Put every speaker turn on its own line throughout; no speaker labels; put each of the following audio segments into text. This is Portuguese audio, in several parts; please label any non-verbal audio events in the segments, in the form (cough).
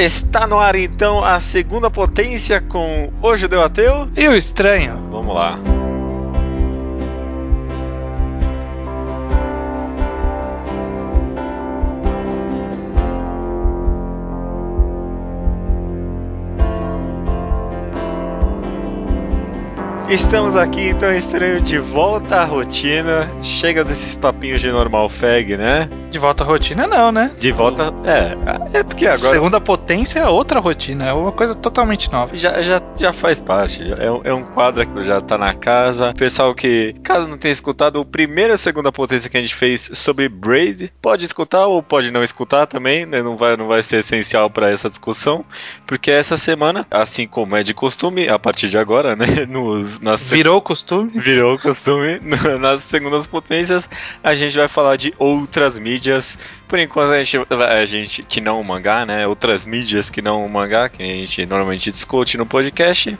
Está no ar então a segunda potência com o Judeu Ateu
e o Estranho.
Vamos lá. Estamos aqui então estranho de volta à rotina. Chega desses papinhos de normal fag, né?
De volta à rotina não, né?
De volta, é, é porque agora
Segunda potência é outra rotina, é uma coisa totalmente nova.
já, já, já faz parte. É, um- é um quadro que já tá na casa. Pessoal que, caso não tenha escutado, o primeiro e segunda potência que a gente fez sobre Braid, pode escutar ou pode não escutar também, né? Não vai, não vai ser essencial para essa discussão, porque essa semana, assim como é de costume, a partir de agora, né? (laughs) Nos, nas
Virou costume.
Virou costume. (laughs) Nas segundas potências, a gente vai falar de outras mídias. Por enquanto, a gente, a gente que não o mangá, né? Outras mídias que não o mangá, que a gente normalmente discute no podcast.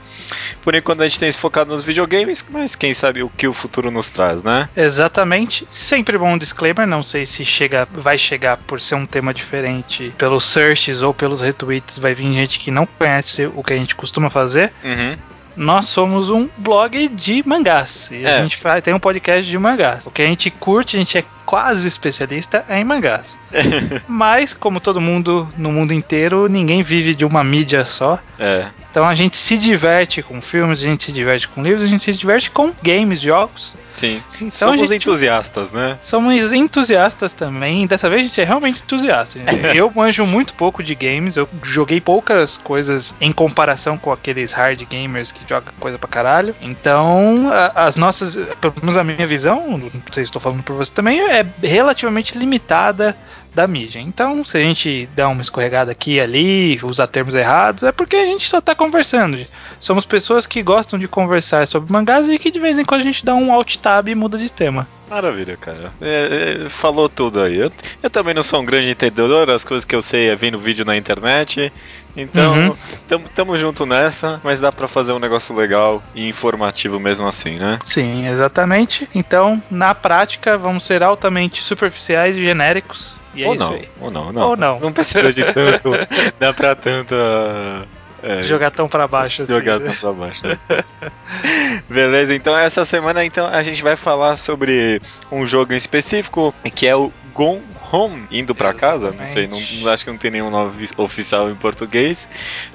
Por enquanto, a gente tem se focado nos videogames, mas quem sabe o que o futuro nos traz, né?
Exatamente. Sempre bom um disclaimer, não sei se chega, vai chegar por ser um tema diferente pelos searches ou pelos retweets, vai vir gente que não conhece o que a gente costuma fazer.
Uhum.
Nós somos um blog de mangás. E
É.
a gente faz, tem um podcast de mangás. O que a gente curte, a gente é quase especialista em mangás. (laughs) Mas, como todo mundo no mundo inteiro, ninguém vive de uma mídia só.
É.
Então a gente se diverte com filmes, a gente se diverte com livros, a gente se diverte com games, jogos.
Sim.
Então
Somos
gente-
entusiastas, né?
Somos entusiastas também. Dessa vez a gente é realmente entusiasta. Eu manjo muito pouco de games. Eu joguei poucas coisas em comparação com aqueles hard gamers que jogam coisa pra caralho. Então, a- as nossas. Pelo menos a minha visão, não sei se estou falando por você também, é relativamente limitada da mídia. Então, se a gente dá uma escorregada aqui e ali, usar termos errados, é porque a gente só tá conversando. Somos pessoas que gostam de conversar sobre mangás e que de vez em quando a gente dá um alt tab e muda de tema.
Maravilha, cara. É, é, falou tudo aí. Eu, eu também não sou um grande entendedor, as coisas que eu sei é vendo vídeo na internet. Então,
Uhum.
tamo, tamo junto nessa, mas dá pra fazer um negócio legal e informativo mesmo assim, né?
Sim, exatamente. Então, na prática, vamos ser altamente superficiais e genéricos. E é
ou
isso
não,
aí.
ou não, não.
Ou não.
Não precisa de tanto. (laughs) dá pra tanto. É,
Jogar tão pra baixo assim.
jogar
né?
tanto pra baixo. né? (laughs) Beleza, então essa semana então a gente vai falar sobre um jogo em específico que é o Gone Home, indo pra casa, não sei, não, acho que não tem nenhum nome ofi- oficial em português.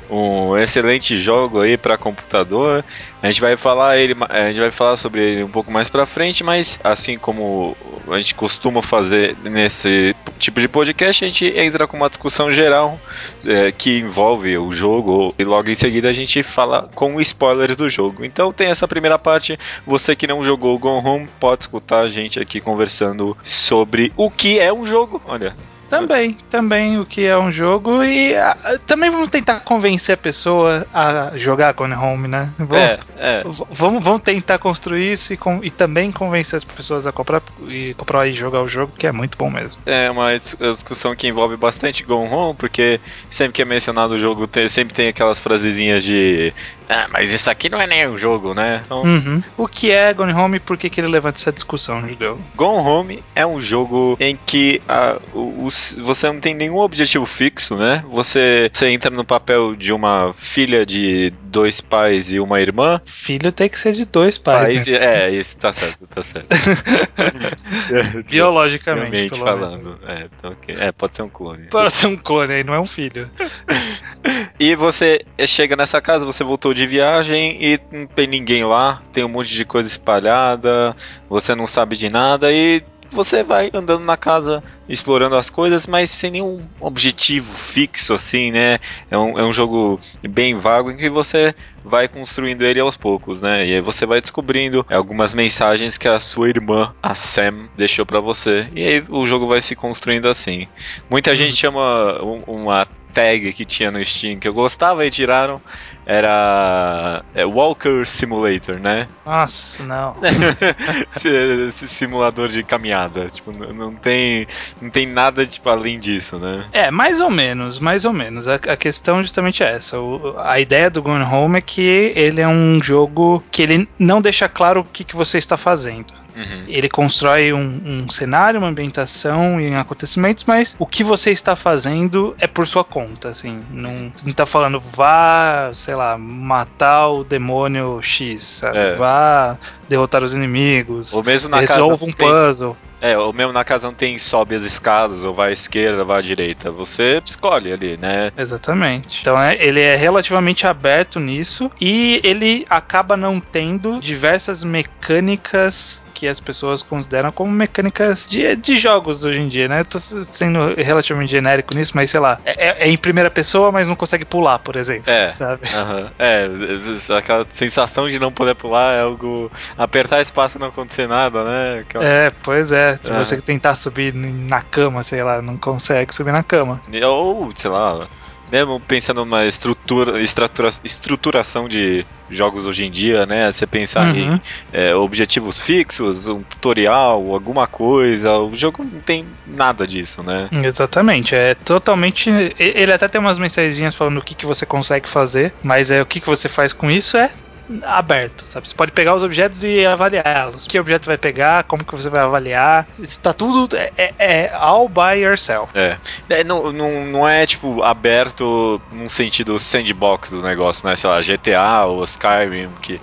Um excelente jogo aí pra computador. A gente vai falar ele, a gente vai falar sobre ele um pouco mais pra frente, mas assim como a gente costuma fazer nesse tipo de podcast, a gente entra com uma discussão geral é, que envolve o jogo e logo em seguida a gente fala com spoilers do jogo. Então tem essa primeira parte. Você que não jogou Gone Home pode escutar a gente aqui conversando sobre o que é um jogo. Olha,
Também, também o que é um jogo e ah, também vamos tentar convencer a pessoa a jogar Gone Home, né? Vamos,
é, é.
vamos, vamos tentar construir isso e, com- e também convencer as pessoas a comprar e comprar e jogar o jogo, que é muito bom mesmo.
É uma dis- discussão que envolve bastante Gone Home, porque sempre que é mencionado o jogo, tem- sempre tem aquelas frasezinhas de Ah, mas isso aqui não é nem um jogo, né? Então,
Uhum. O que é Gone Home e por que, que ele levanta essa discussão, Judeu?
Gone Home é um jogo em que ah, os- você não tem nenhum objetivo fixo, né? Você, você entra no papel de uma filha de dois pais e uma irmã.
Filho tem que ser de dois pais,
Pais,
né?
é, isso tá certo, tá certo. (laughs)
biologicamente,
falando. É, tá ok. é, pode ser um clone.
Pode ser um clone aí, não é um filho. (laughs)
E você chega nessa casa, você voltou de viagem e não tem ninguém lá, tem um monte de coisa espalhada, você não sabe de nada e você vai andando na casa, explorando as coisas, mas sem nenhum objetivo fixo, assim, né? É um, é um jogo bem vago em que você vai construindo ele aos poucos, né? E aí você vai descobrindo algumas mensagens que a sua irmã, a Sam, deixou pra você. E aí o jogo vai se construindo assim. Muita gente chama um- uma tag que tinha no Steam que eu gostava e tiraram. Era é, Walker Simulator, né?
Nossa, não. (laughs)
esse, simulador de caminhada. Tipo, não tem, não tem nada tipo, além disso, né?
É, mais ou menos, mais ou menos. A, a questão justamente é essa. O- a ideia do Gone Home é que ele é um jogo que ele não deixa claro o que, que você está fazendo.
Uhum.
Ele constrói um, um cenário, uma ambientação e acontecimentos, mas o que você está fazendo é por sua conta, assim. Não, não tá falando vá, sei lá, matar o demônio X, sabe?
É.
Vá derrotar os inimigos.
Ou mesmo na
Resolva um
tem-
puzzle.
É, ou mesmo na casa não tem sobe as escadas, ou vai à esquerda, vai à direita. Você escolhe ali, né?
Exatamente. Então é, ele é relativamente aberto nisso e ele acaba não tendo diversas mecânicas que as pessoas consideram como mecânicas de, de jogos hoje em dia, né? Eu tô sendo relativamente genérico nisso, mas sei lá, é, é- é em primeira pessoa, mas não consegue pular, por exemplo.
É.
Sabe?
Aham. É, aquela sensação de não poder pular é algo. Apertar espaço e não acontecer nada, né? Aquela-
É, pois é. De
É.
você tentar subir na cama, sei lá, não consegue subir na cama.
Ou, sei lá, mesmo pensando numa estrutura, estrutura, estruturação de jogos hoje em dia, né? Você pensar em
Uhum.
é, objetivos fixos, um tutorial, alguma coisa. O jogo não tem nada disso, né?
Exatamente, é totalmente. Ele até tem umas mensagenzinhas falando o que, que você consegue fazer, mas é o que, que você faz com isso é aberto, sabe? Você pode pegar os objetos e avaliá-los. Que objeto você vai pegar, como que você vai avaliar. Isso tá tudo. É, é, é all by yourself.
É. É, não, não, não é, tipo, aberto num sentido sandbox do negócio, né? Sei lá, GTA ou Skyrim, que.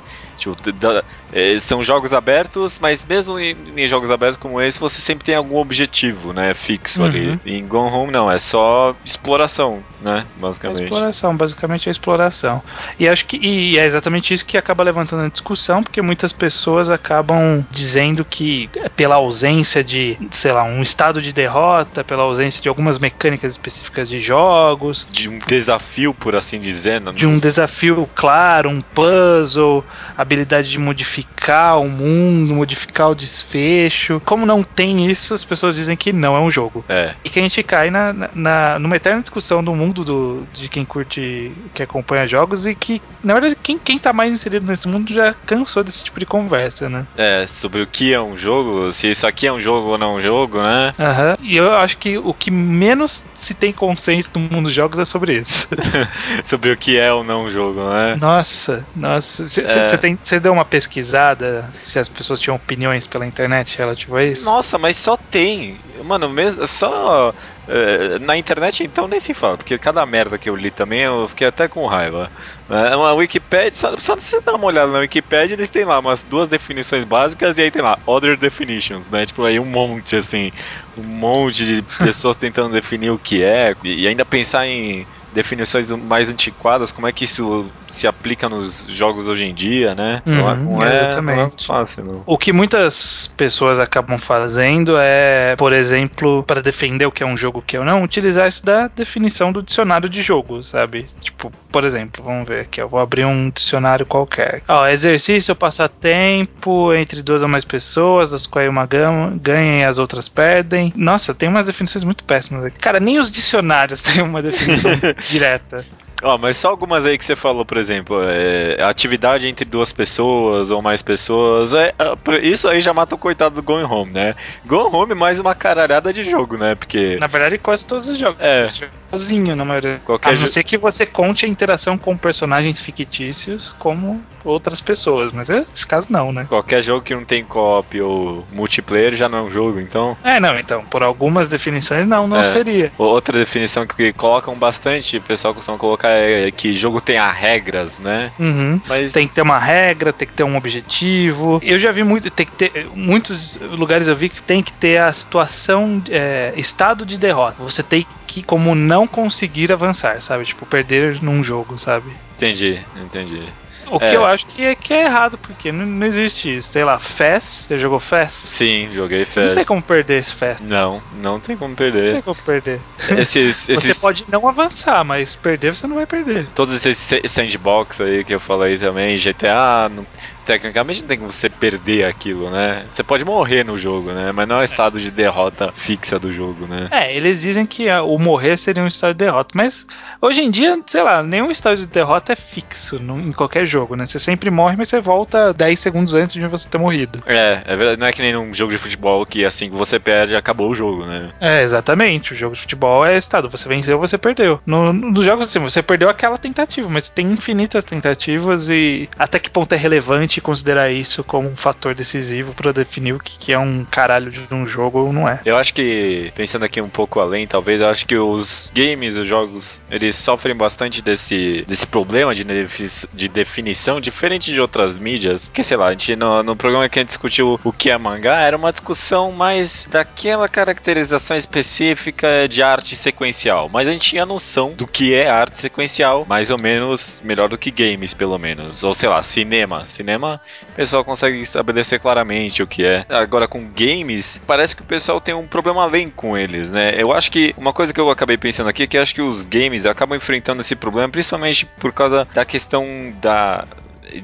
D- é, são jogos abertos, mas mesmo em, em jogos abertos como esse, você sempre tem algum objetivo, né? Fixo
Uhum.
ali. Em Gone Home, não, é só exploração, né?
É
Basicamente.
exploração, basicamente é exploração. E acho que e é exatamente isso que acaba levantando a discussão, porque muitas pessoas acabam dizendo que é pela ausência de, sei lá, um estado de derrota, pela ausência de algumas mecânicas específicas de jogos,
De um desafio, por assim dizer. não-
de um desafio claro, um puzzle, habilidade de modificar o mundo, modificar o desfecho. Como não tem isso, as pessoas dizem que não é um jogo.
É.
E que a gente cai na, na, numa eterna discussão do mundo do, de quem curte, que acompanha jogos e que, na verdade, quem, quem tá mais inserido nesse mundo já cansou desse tipo de conversa, né?
É, sobre o que é um jogo, se isso aqui é um jogo ou não é um jogo, né?
Aham. E eu acho que o que menos se tem consenso no mundo dos jogos é sobre isso. (laughs)
sobre o que é ou não um jogo, né?
Nossa, nossa. Você
É.
deu uma pesquisada se as pessoas tinham opiniões pela internet relativo a isso?
Nossa, mas só tem. Mano, mesmo, só. eh, na internet então nem se fala, porque cada merda que eu li também eu fiquei até com raiva. É uma Wikipedia, só, só você dar uma olhada na Wikipedia, eles têm lá umas duas definições básicas e aí tem lá Other Definitions, né? Tipo, aí um monte, assim, um monte de pessoas tentando definir o que é e ainda pensar em definições mais antiquadas, como é que isso se aplica nos jogos hoje em dia, né? não, é-
Uhum,
não é, não é fácil, não.
O que muitas pessoas acabam fazendo é, por exemplo, para defender o que é um jogo e o que é não, utilizar isso da definição do dicionário de jogo, sabe? Tipo, por exemplo, vamos ver aqui, eu vou abrir um dicionário qualquer. Ó, exercício ou passatempo entre duas ou mais pessoas, das quais uma gama- ganha e as outras perdem. Nossa, tem umas definições muito péssimas aqui. Cara, nem os dicionários (laughs) têm uma definição (laughs) direta.
Ó, mas só algumas aí que você falou, por exemplo, é, atividade entre duas pessoas ou mais pessoas, é, é, isso aí já mata o coitado do Going Home, né? Going Home mais uma caralhada de jogo, né? Porque
Na verdade, quase todos os jogos.
É.
Sozinho, na maioria.
Qualquer
a não ser que você conte a interação com personagens fictícios como outras pessoas. Mas é- nesse caso, não, né?
qualquer jogo que não tem co-op ou multiplayer já não é um jogo, então.
É, não, então, por algumas definições, não, não
É.
seria.
Outra definição que colocam bastante, o pessoal costuma colocar é que jogo tem as regras, né?
Uhum.
Mas
Tem que ter uma regra, tem que ter um objetivo. Eu já vi muito, tem que ter. Muitos lugares eu vi que tem que ter a situação, é, estado de derrota. Você tem que, como não conseguir avançar, sabe? Tipo, perder num jogo, sabe?
entendi, entendi.
O que
É.
eu acho que é, que é errado, porque não, não existe isso. Sei lá, FES, você jogou FES?
Sim, joguei
Não
Fez.
tem como perder esse FES.
Não, não tem como
Não
perder.
tem como perder.
Esses, (laughs)
Você
esses,
pode não avançar, mas perder você não vai perder.
todos esses sa- sandbox aí que eu falei também, GTA, não- tecnicamente não tem como você perder aquilo, né? Você pode morrer no jogo, né? Mas não é um estado de derrota fixa do jogo, né?
É, eles dizem que o morrer seria um estado de derrota, mas hoje em dia, sei lá, nenhum estado de derrota é fixo em qualquer jogo, né? Você sempre morre, mas você volta 10 segundos antes de você ter morrido.
É, é verdade, não é que nem num jogo de futebol que assim que você perde, acabou o jogo, né?
É, exatamente. O jogo de futebol é estado. Você venceu, você perdeu. No, no- nos jogos assim, você perdeu aquela tentativa, mas tem infinitas tentativas e até que ponto é relevante considerar isso como um fator decisivo pra definir o que, que é um caralho de um jogo ou não é.
Eu acho que, pensando aqui um pouco além, talvez, eu acho que os games, os jogos, eles sofrem bastante desse, desse problema de, de definição, diferente de outras mídias. Que, sei lá, a gente, no, no programa que a gente discutiu o que é mangá, era uma discussão mais daquela caracterização específica de arte sequencial. Mas a gente tinha noção do que é arte sequencial, mais ou menos melhor do que games, pelo menos. Ou, sei lá, cinema. Cinema, o pessoal consegue estabelecer claramente o que é. Agora, com games, parece que o pessoal tem um problema além com eles, né? Eu acho que uma coisa que eu acabei pensando aqui é que acho que os games acabam enfrentando esse problema, principalmente por causa da questão da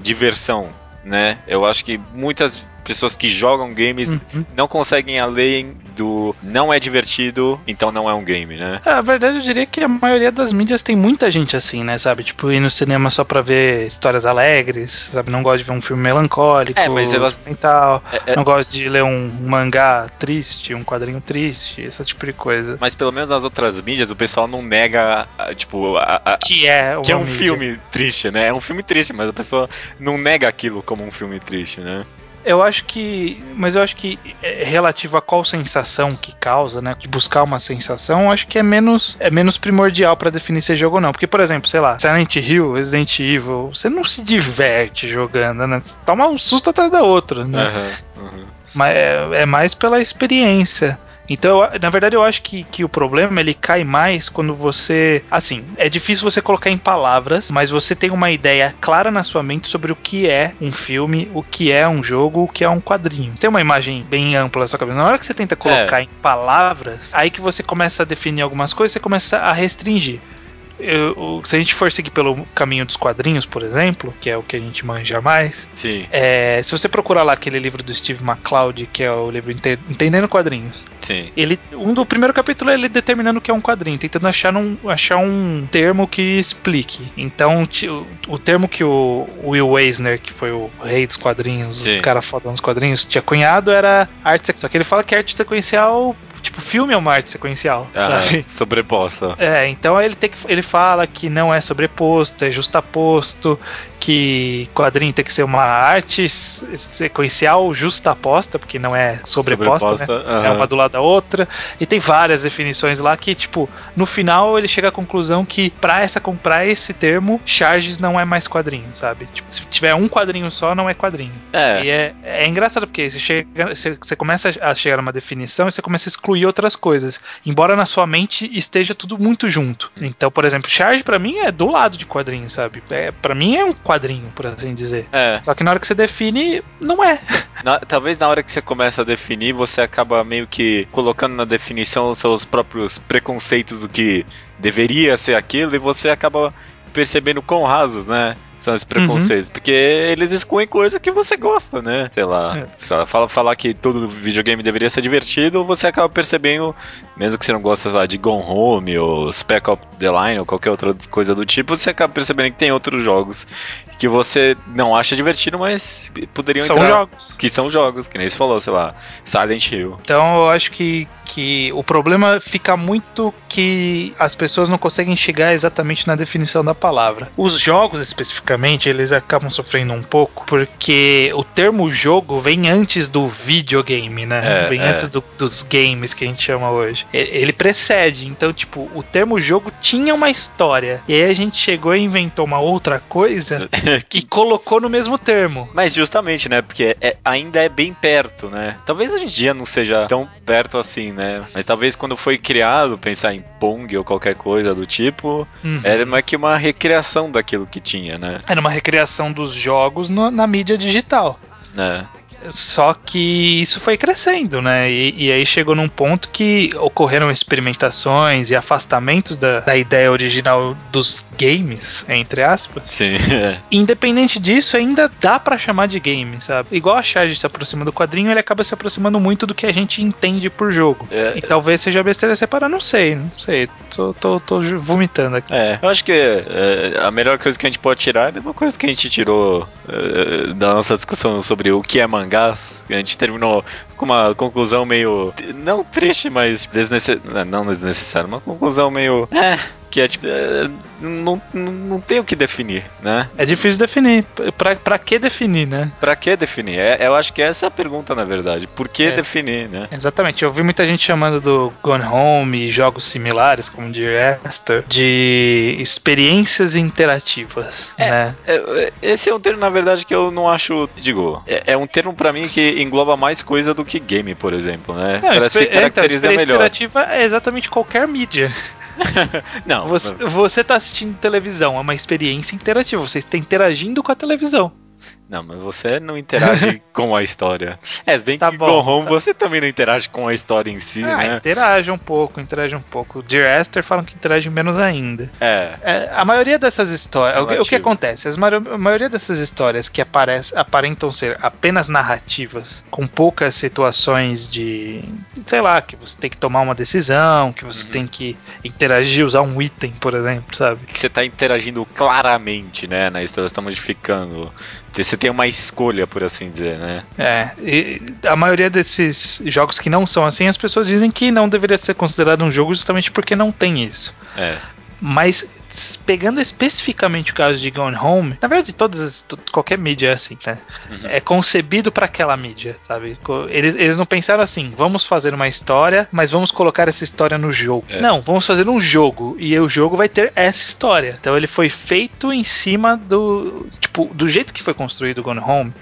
diversão, né? Eu acho que muitas pessoas que jogam games
Uhum.
não conseguem além do não é divertido, então não é um game, né?
É, A verdade, eu diria que a maioria das mídias tem muita gente assim, né? Sabe? Tipo, ir no cinema só pra ver histórias alegres, sabe? Não gosta de ver um filme melancólico,
É, mas elas-
sentimental.
É- é-
Não gosta de ler um mangá triste, um quadrinho triste, esse tipo de coisa.
mas pelo menos nas outras mídias o pessoal não nega, tipo, a- a-
Que é,
que é um
mídia.
filme triste, né? É um filme triste, mas a pessoa não nega aquilo como um filme triste, né?
Eu acho que. Mas eu acho que é relativo a qual sensação que causa, né? De buscar uma sensação, eu acho que é menos, é menos primordial pra definir se é jogo ou não. Porque, por exemplo, sei lá, Silent Hill, Resident Evil, você não se diverte jogando, né? Você toma um susto atrás da outra, né?
Aham, aham.
Mas é, é mais pela experiência. Então, eu- na verdade, eu acho que, que o problema ele cai mais quando você. Assim, é difícil você colocar em palavras, mas você tem uma ideia clara na sua mente sobre o que é um filme, o que é um jogo, o que é um quadrinho. Você tem uma imagem bem ampla na sua cabeça. Na hora que você tenta colocar em palavras, aí que você começa a definir algumas coisas, você começa a restringir. Eu- se a gente for seguir pelo caminho dos quadrinhos, por exemplo, que é o que a gente manja mais,
Sim,
é, se você procurar lá aquele livro do Steve McCloud, que é o livro Ente- Entendendo Quadrinhos,
sim.
ele, um do primeiro capítulo é ele determinando o que é um quadrinho, tentando achar um, achar um termo que explique. Então, o, o termo que o Will Eisner, que foi o rei dos quadrinhos, os
Sim.
caras fodão dos quadrinhos, tinha cunhado era arte sequencial. Só que ele fala que arte sequencial, tipo, filme é uma arte sequencial,
Ah,
sabe? (laughs)
sobreposta.
É, então ele, tem que, ele fala que não é sobreposto, é justaposto, que quadrinho tem que ser uma arte sequencial justaposta, porque não é sobreposta, né?
aham.
É uma do lado da outra. E tem várias definições lá que, tipo, no final ele chega à conclusão que pra essa comprar esse termo, charges não é mais quadrinho, sabe? Tipo, se tiver um quadrinho só, não é quadrinho.
É,
E é, é engraçado porque você, chega, você, você começa a chegar numa definição e você começa a excluir outras coisas. Embora na sua mente esteja tudo muito junto. Então, por exemplo, charge pra mim é do lado de quadrinho, sabe? É, para mim é um quadrinho, por assim dizer.
é.
Só que na hora que você define, não é. (laughs)
Na- talvez na hora que você começa a definir, você acaba meio que colocando na definição os seus próprios preconceitos do que deveria ser aquilo e você acaba percebendo quão rasos, né? São esses preconceitos. Porque eles excluem coisa que você gosta, né? Sei lá.
É.
fala, falar que todo videogame deveria ser divertido, você acaba percebendo, mesmo que você não gosta, lá, de Gone Home ou Spec Ops The Line ou qualquer outra coisa do tipo, você acaba percebendo que tem outros jogos que você não acha divertido, mas poderiam
São
entrar
jogos.
que são jogos, que nem você falou, sei lá, Silent Hill.
Então eu acho que, que o problema fica muito que as pessoas não conseguem chegar exatamente na definição da palavra. Os jogos, especificamente, eles acabam sofrendo um pouco porque o termo jogo vem antes do videogame, né?
É,
vem
é.
antes do- dos games que a gente chama hoje. Ele precede. Então, tipo, o termo jogo tinha uma história. E aí a gente chegou e inventou uma outra coisa (laughs) e colocou no mesmo termo.
Mas justamente, né? Porque é- ainda é bem perto, né? Talvez hoje em dia não seja tão perto assim, né? Mas talvez quando foi criado, pensar em Pong ou qualquer coisa do tipo,
Uhum.
era mais que uma recriação daquilo que tinha, né? É.
Era uma recriação dos jogos no- na mídia digital.
É.
Só que isso foi crescendo, né? E, e aí chegou num ponto que ocorreram experimentações e afastamentos da, da ideia original dos games, entre aspas.
Sim. (laughs) é.
Independente disso, ainda dá pra chamar de game, sabe? Igual a Charge se aproxima do quadrinho, ele acaba se aproximando muito do que a gente entende por jogo.
É.
E talvez seja besteira separar, não sei, não sei. Tô, tô, tô vomitando aqui.
É, eu acho que é, a melhor coisa que a gente pode tirar é a mesma coisa que a gente tirou é, da nossa discussão sobre o que é mangás. A gente terminou com uma conclusão meio. não triste, mas desnecessária. Não desnecessária, uma conclusão meio. É. Que é tipo. é, não, não, tem o que definir, né?
É difícil definir. Pra, pra que definir, né?
Pra que definir? É, eu acho que essa é a pergunta, na verdade. Por que
É.
definir, né?
Exatamente, eu vi muita gente chamando do Gone Home e jogos similares, como de Esther, de experiências interativas,
É.
né?
É, Esse é um termo, na verdade, que eu não acho. Digo, é, é um termo pra mim que engloba mais coisa do que game, por exemplo, né?
Não,
Parece que
é, então,
caracteriza
experiência
melhor.
interativa é exatamente qualquer mídia. (laughs)
Não,
Você, você tá assistindo televisão, é uma experiência interativa, você está interagindo com a televisão.
Não, mas você não interage (laughs) com a história. É, se bem
Tá
que
bom,
Go Home
tá.
você também não interage com a história em si,
Ah,
né?
interage um pouco, interage um pouco. Dear Esther falam que interage menos ainda.
É.
É, a maioria dessas histórias. O, que- o que acontece? As a maioria dessas histórias que aparece, aparentam ser apenas narrativas, com poucas situações de. sei lá, que você tem que tomar uma decisão, que você
Uhum.
tem que interagir, usar um item, por exemplo, sabe?
Que você tá interagindo claramente, né? Na história, você tá modificando. Você tem uma escolha, por assim dizer, né?
É, e a maioria desses jogos que não são assim, as pessoas dizem que não deveria ser considerado um jogo justamente porque não tem isso.
É.
Mas pegando especificamente o caso de Gone Home, na verdade todas as- to- qualquer mídia é assim, né?
Uhum.
É concebido para aquela mídia, sabe? Eles, eles não pensaram assim, vamos fazer uma história, mas vamos colocar essa história no jogo.
É.
Não, vamos fazer um jogo e o jogo vai ter essa história. Então ele foi feito em cima do, tipo, do jeito que foi construído o Gone Home.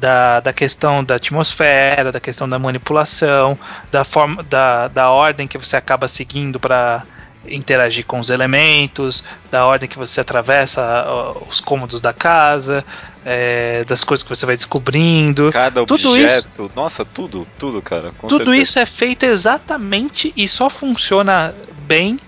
Da, da questão da atmosfera, da questão da manipulação, da forma da, da ordem que você acaba seguindo para interagir com os elementos, da ordem que você atravessa os cômodos da casa, é, das coisas que você vai descobrindo.
Cada
Tudo
objeto. Nossa, tudo, tudo, cara.
Tudo
certeza.
isso é feito exatamente e só funciona bem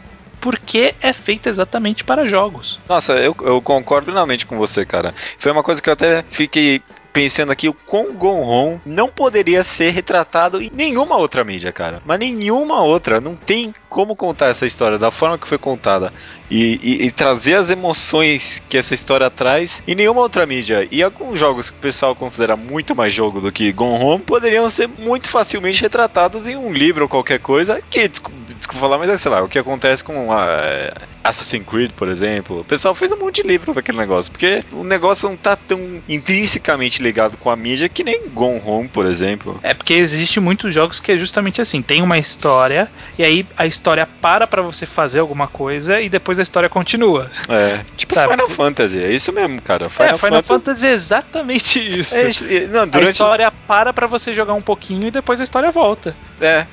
porque é feito exatamente para jogos.
Nossa, eu, eu concordo plenamente com você, cara. Foi uma coisa que eu até fiquei pensando aqui, o quão Gonron não poderia ser retratado em nenhuma outra mídia, cara. Mas nenhuma outra. Não tem como contar essa história da forma que foi contada. E, e- e trazer as emoções que essa história traz em nenhuma outra mídia. E alguns jogos que o pessoal considera muito mais jogo do que Gonron poderiam ser muito facilmente retratados em um livro ou qualquer coisa. Que, desculpa, falar, mas é, sei lá, o que acontece com a, Assassin's Creed, por exemplo. O pessoal fez um monte de livro daquele negócio, porque o negócio não tá tão intrinsecamente ligado com a mídia que nem Gone Home, por exemplo.
É porque existe muitos jogos que é justamente assim, tem uma história e aí a história para pra você fazer alguma coisa e depois a história continua.
É, (laughs) tipo
Sabe?
Final Fantasy, é isso mesmo, cara.
é, Final Fantasy é exatamente isso.
É isso, e- não,
A
durante
história para pra você jogar um pouquinho e depois a história volta.
É.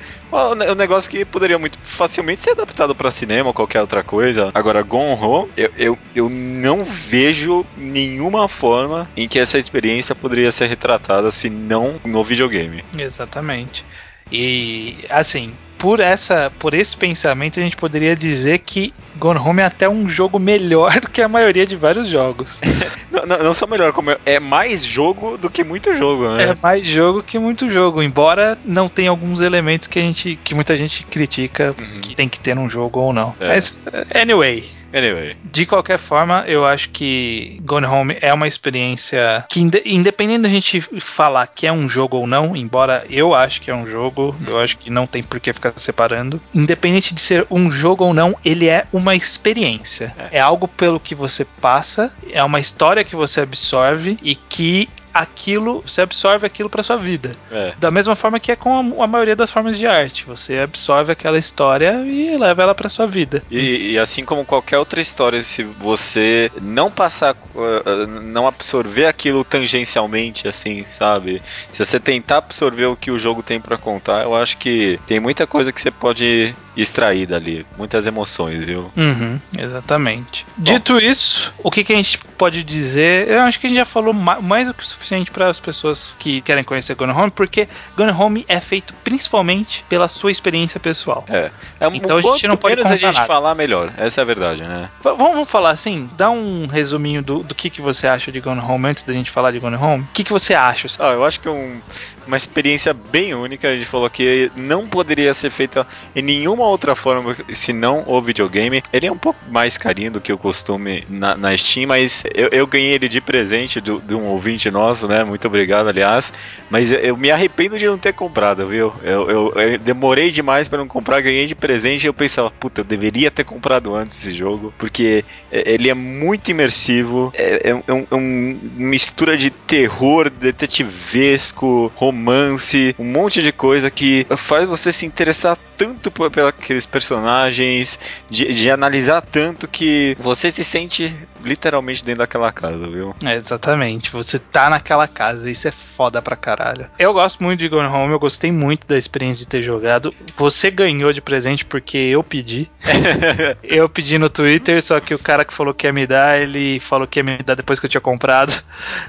Ne- o negócio que poderia muito facilmente ser adaptado pra cinema ou qualquer outra coisa. Agora, Gone Home, eu, eu, eu não vejo nenhuma forma em que essa experiência poderia ser retratada se não no videogame.
Exatamente. E assim, por essa, por esse pensamento a gente poderia dizer que Gone Home é até um jogo melhor (laughs) do que a maioria de vários jogos. (laughs)
Não, não, não só melhor, como é- é mais jogo do que muito jogo, né?
É mais jogo que muito jogo, embora não tenha alguns elementos que a gente que muita gente critica
Uhum.
que tem que ter num jogo ou não.
É.
Mas anyway,
Anyway.
de qualquer forma, eu acho que Gone Home é uma experiência que, inde- independente da gente falar que é um jogo ou não, embora eu acho que é um jogo, eu acho que não tem por que ficar separando, independente de ser um jogo ou não, ele é uma experiência. É, algo pelo que você passa, é uma história que você absorve e que aquilo, você absorve aquilo para sua vida.
É.
Da mesma forma que é com a, a maioria das formas de arte, você absorve aquela história e leva ela para sua vida.
E, e assim como qualquer outra história, se você não passar, uh, não absorver aquilo tangencialmente, assim, sabe? Se você tentar absorver o que o jogo tem pra contar, eu acho que tem muita coisa que você pode extrair dali. Muitas emoções, viu?
Uhum, exatamente. Dito isso, o que, que, a gente pode dizer? Eu acho que a gente já falou mais do que o suficiente para as pessoas que querem conhecer Gone Home, porque Gone Home é feito principalmente pela sua experiência pessoal.
É. é então a gente não pode menos a gente nada. falar melhor. Essa é a verdade, né?
V vamos falar assim, dá um resuminho do, do que, que você acha de Gone Home antes da gente falar de Gone Home. O que, que você acha?
Ah, eu acho que é um, uma experiência bem única. A gente falou que não poderia ser feita em nenhuma outra forma senão o videogame. Ele é um pouco mais carinho do que o costume na, na Steam, mas eu, eu, ganhei ele de presente de um ouvinte nosso, né? Muito obrigado, aliás. Mas eu, eu me arrependo de não ter comprado, viu? Eu, eu, eu demorei demais para não comprar, ganhei de presente e eu pensava, puta, eu deveria ter comprado antes esse jogo, porque ele é muito imersivo, é, é, um, é uma mistura de terror, detetivesco, romance, um monte de coisa que faz você se interessar tanto por, por aqueles personagens, de, de analisar tanto que você se sente literalmente dentro daquela casa, viu?
É, exatamente. Você tá naquela casa, isso é foda pra caralho. Eu gosto muito de Gone Home, eu gostei muito da experiência de ter jogado. Você ganhou de presente porque eu pedi. (laughs) eu pedi no Twitter, só que o cara que falou que ia me dar, ele falou que ia me dar depois que eu tinha comprado.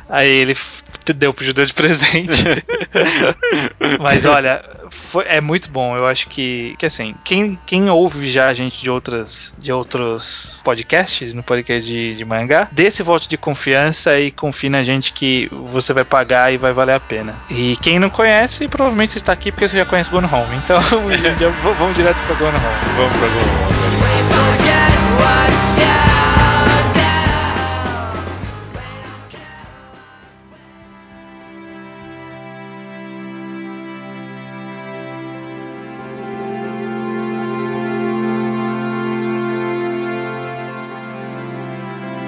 Aí ele deu pro judeu de presente. (laughs) Mas olha, foi, é muito bom. Eu acho que, que assim, quem, quem ouve já a gente de outras de outros podcasts, no podcast de, de mangá, dê esse voto de confiança e confie na gente que você vai pagar e vai valer a pena. E quem não conhece, provavelmente você está aqui porque você já conhece Gone Home. Então, (laughs) vamos direto para Gone Home.
Vamos para Gone Home.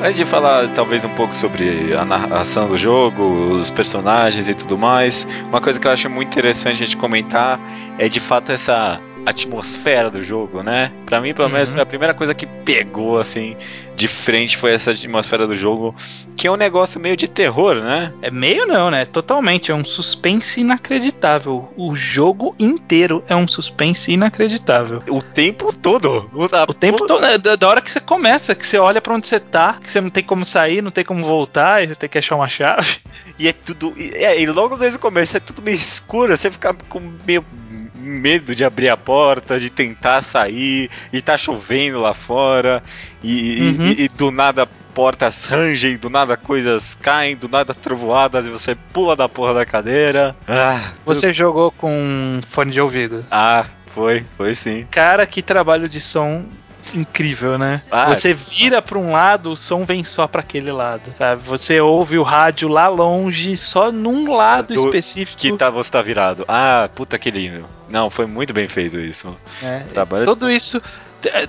Antes de falar talvez um pouco sobre a narração do jogo, os personagens e tudo mais, uma coisa que eu acho muito interessante a gente comentar é de fato essa atmosfera do jogo, né? Para mim, pelo menos, uhum. a primeira coisa que pegou assim de frente foi essa atmosfera do jogo, que é um negócio meio de terror, né?
É meio não, né? Totalmente, é um suspense inacreditável. O jogo inteiro é um suspense inacreditável.
O tempo todo.
O, o tempo todo, né? da, da hora que você começa, que você olha para onde você tá, que você não tem como sair, não tem como voltar, e você tem que achar uma chave.
E é tudo. E, é, e logo desde o começo é tudo meio escuro, você fica com meio medo de abrir a porta, de tentar sair, e tá chovendo lá fora, e, uhum. e, e do nada portas rangem, do nada coisas caem, do nada trovoadas e você pula da porra da cadeira.
Ah, você jogou com fone de ouvido?
Ah, foi, foi sim.
Cara, que trabalho de som incrível, né? Ah, você vira para um lado, o som vem só para aquele lado, sabe? Você ouve o rádio lá longe, só num lado Do, específico.
Que tá, você tá virado. Ah, puta que lindo. Não, foi muito bem feito isso.
É, Trabalho tudo (laughs) isso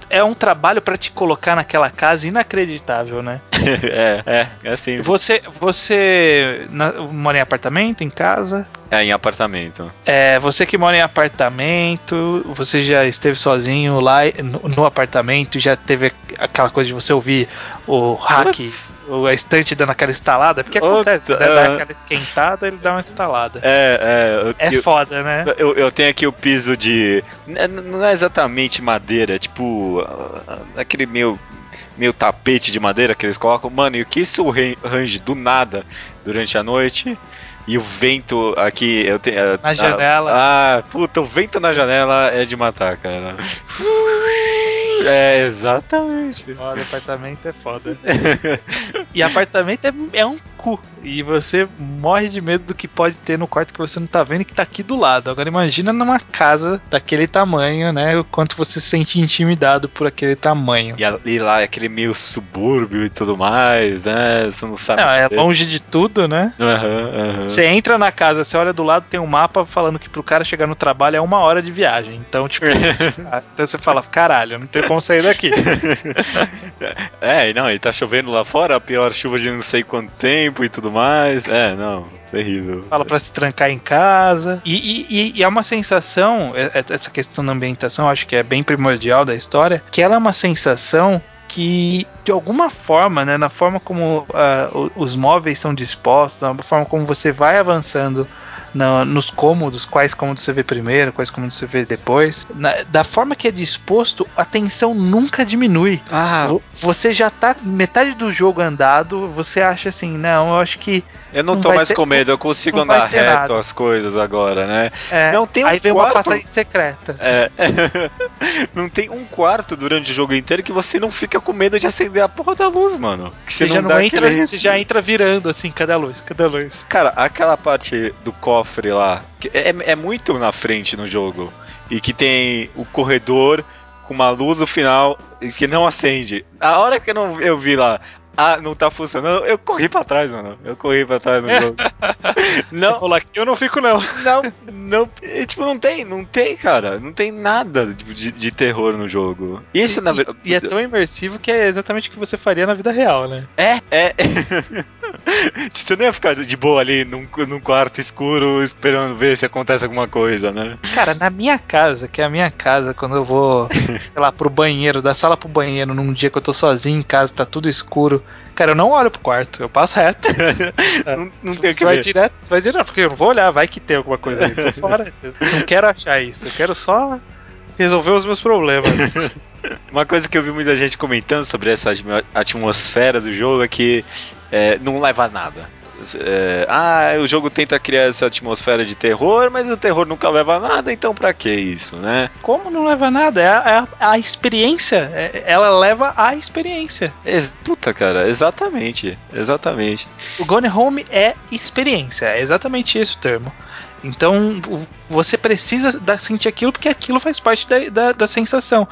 é um trabalho para te colocar naquela casa inacreditável, né? (laughs)
é, é, é assim.
Você, você na, mora em apartamento, em casa?
É, em apartamento.
É, você que mora em apartamento, você já esteve sozinho lá no, no apartamento, já teve aquela coisa de você ouvir o hack, o, a estante dando aquela instalada? Porque acontece, né? dá aquela esquentada, ele dá uma instalada.
É,
é. É eu, foda, né?
Eu, eu tenho aqui o piso de. Não é exatamente madeira, é tipo. Aquele meio meio tapete de madeira que eles colocam. Mano, e o que isso range do nada durante a noite? E o vento aqui, eu tenho.
Na janela.
Ah, puta, o vento na janela é de matar, cara. (laughs) (laughs) É, exatamente.
Olha, apartamento é foda. e apartamento é, é um cu. E você morre de medo do que pode ter no quarto que você não tá vendo e que tá aqui do lado. Agora imagina numa casa daquele tamanho, né? O quanto você se sente intimidado por aquele tamanho.
E, ali lá, aquele meio subúrbio e tudo mais, né? Você não sabe. Não,
é longe de tudo, né? Uhum, uhum. Você entra na casa, você olha do lado, tem um mapa falando que pro cara chegar no trabalho é uma hora de viagem. Então, tipo, (laughs) então você fala, caralho, não tem como sair daqui. (laughs)
é, não, e tá chovendo lá fora, a pior chuva de não sei quanto tempo e tudo mais. É, não, terrível.
Fala para se trancar em casa. E, e, e, é uma sensação, é, é, essa questão da ambientação, acho que é bem primordial da história, que ela é uma sensação que de alguma forma, né, na forma como uh, os móveis são dispostos, na forma como você vai avançando na, nos cômodos, quais cômodos você vê primeiro, quais cômodos você vê depois. Na, da forma que é disposto, a tensão nunca diminui.
Ah,
Você já tá metade do jogo andado, você acha assim, não, eu acho que.
Eu não,
não
tô mais
ter-
com medo, eu consigo
não
andar reto
nada.
as coisas agora, né?
É,
Não tem um
aí vem uma
quarto-
passagem secreta.
É. (laughs) não tem um quarto durante o jogo inteiro que você não fica com medo de acender a porra da luz, mano. Que
Você, já não entra,
aquele-
você já entra virando assim, cadê a luz? Cadê a luz?
Cara, aquela parte do cofre lá, que é, é muito na frente no jogo. E que tem o corredor com uma luz no final e que não acende. A hora que eu, não, eu vi lá, ah, não tá funcionando, eu corri pra trás, mano. Eu corri pra trás no jogo. (laughs) não,
Vou lá aqui eu não fico não.
não, não. (laughs) e, Tipo, não tem, não tem, cara. Não tem nada tipo, de, de terror no jogo. Isso, na verdade.
E é tão imersivo que é exatamente o que você faria na vida real, né?
É, é. (laughs) (laughs) Você não ia ficar de boa ali num, num quarto escuro esperando ver se acontece alguma coisa, né?
Cara, na minha casa, que é a minha casa, quando eu vou, (laughs) sei lá, pro banheiro, da sala pro banheiro, num dia que eu tô sozinho em casa, tá tudo escuro. Cara, eu não olho pro quarto, eu passo reto. (laughs)
Não, não tem que
vai
ver.
direto, vai direto, porque eu não vou olhar, vai que tem alguma coisa aí. Tô fora. Eu não quero achar isso, eu quero só resolver os meus problemas.
Uma coisa que eu vi muita gente comentando sobre essa atmo- atmosfera do jogo é que é, não leva a nada. É, ah, o jogo tenta criar essa atmosfera de terror, mas o terror nunca leva a nada, então pra que isso, né?
Como não leva a nada? É a, é a- a experiência, é- ela leva a experiência.
Ex- Puta, cara, exatamente. Exatamente.
O Gone Home é experiência, é exatamente esse o termo. Então você precisa da- sentir aquilo porque aquilo faz parte da, da, da sensação.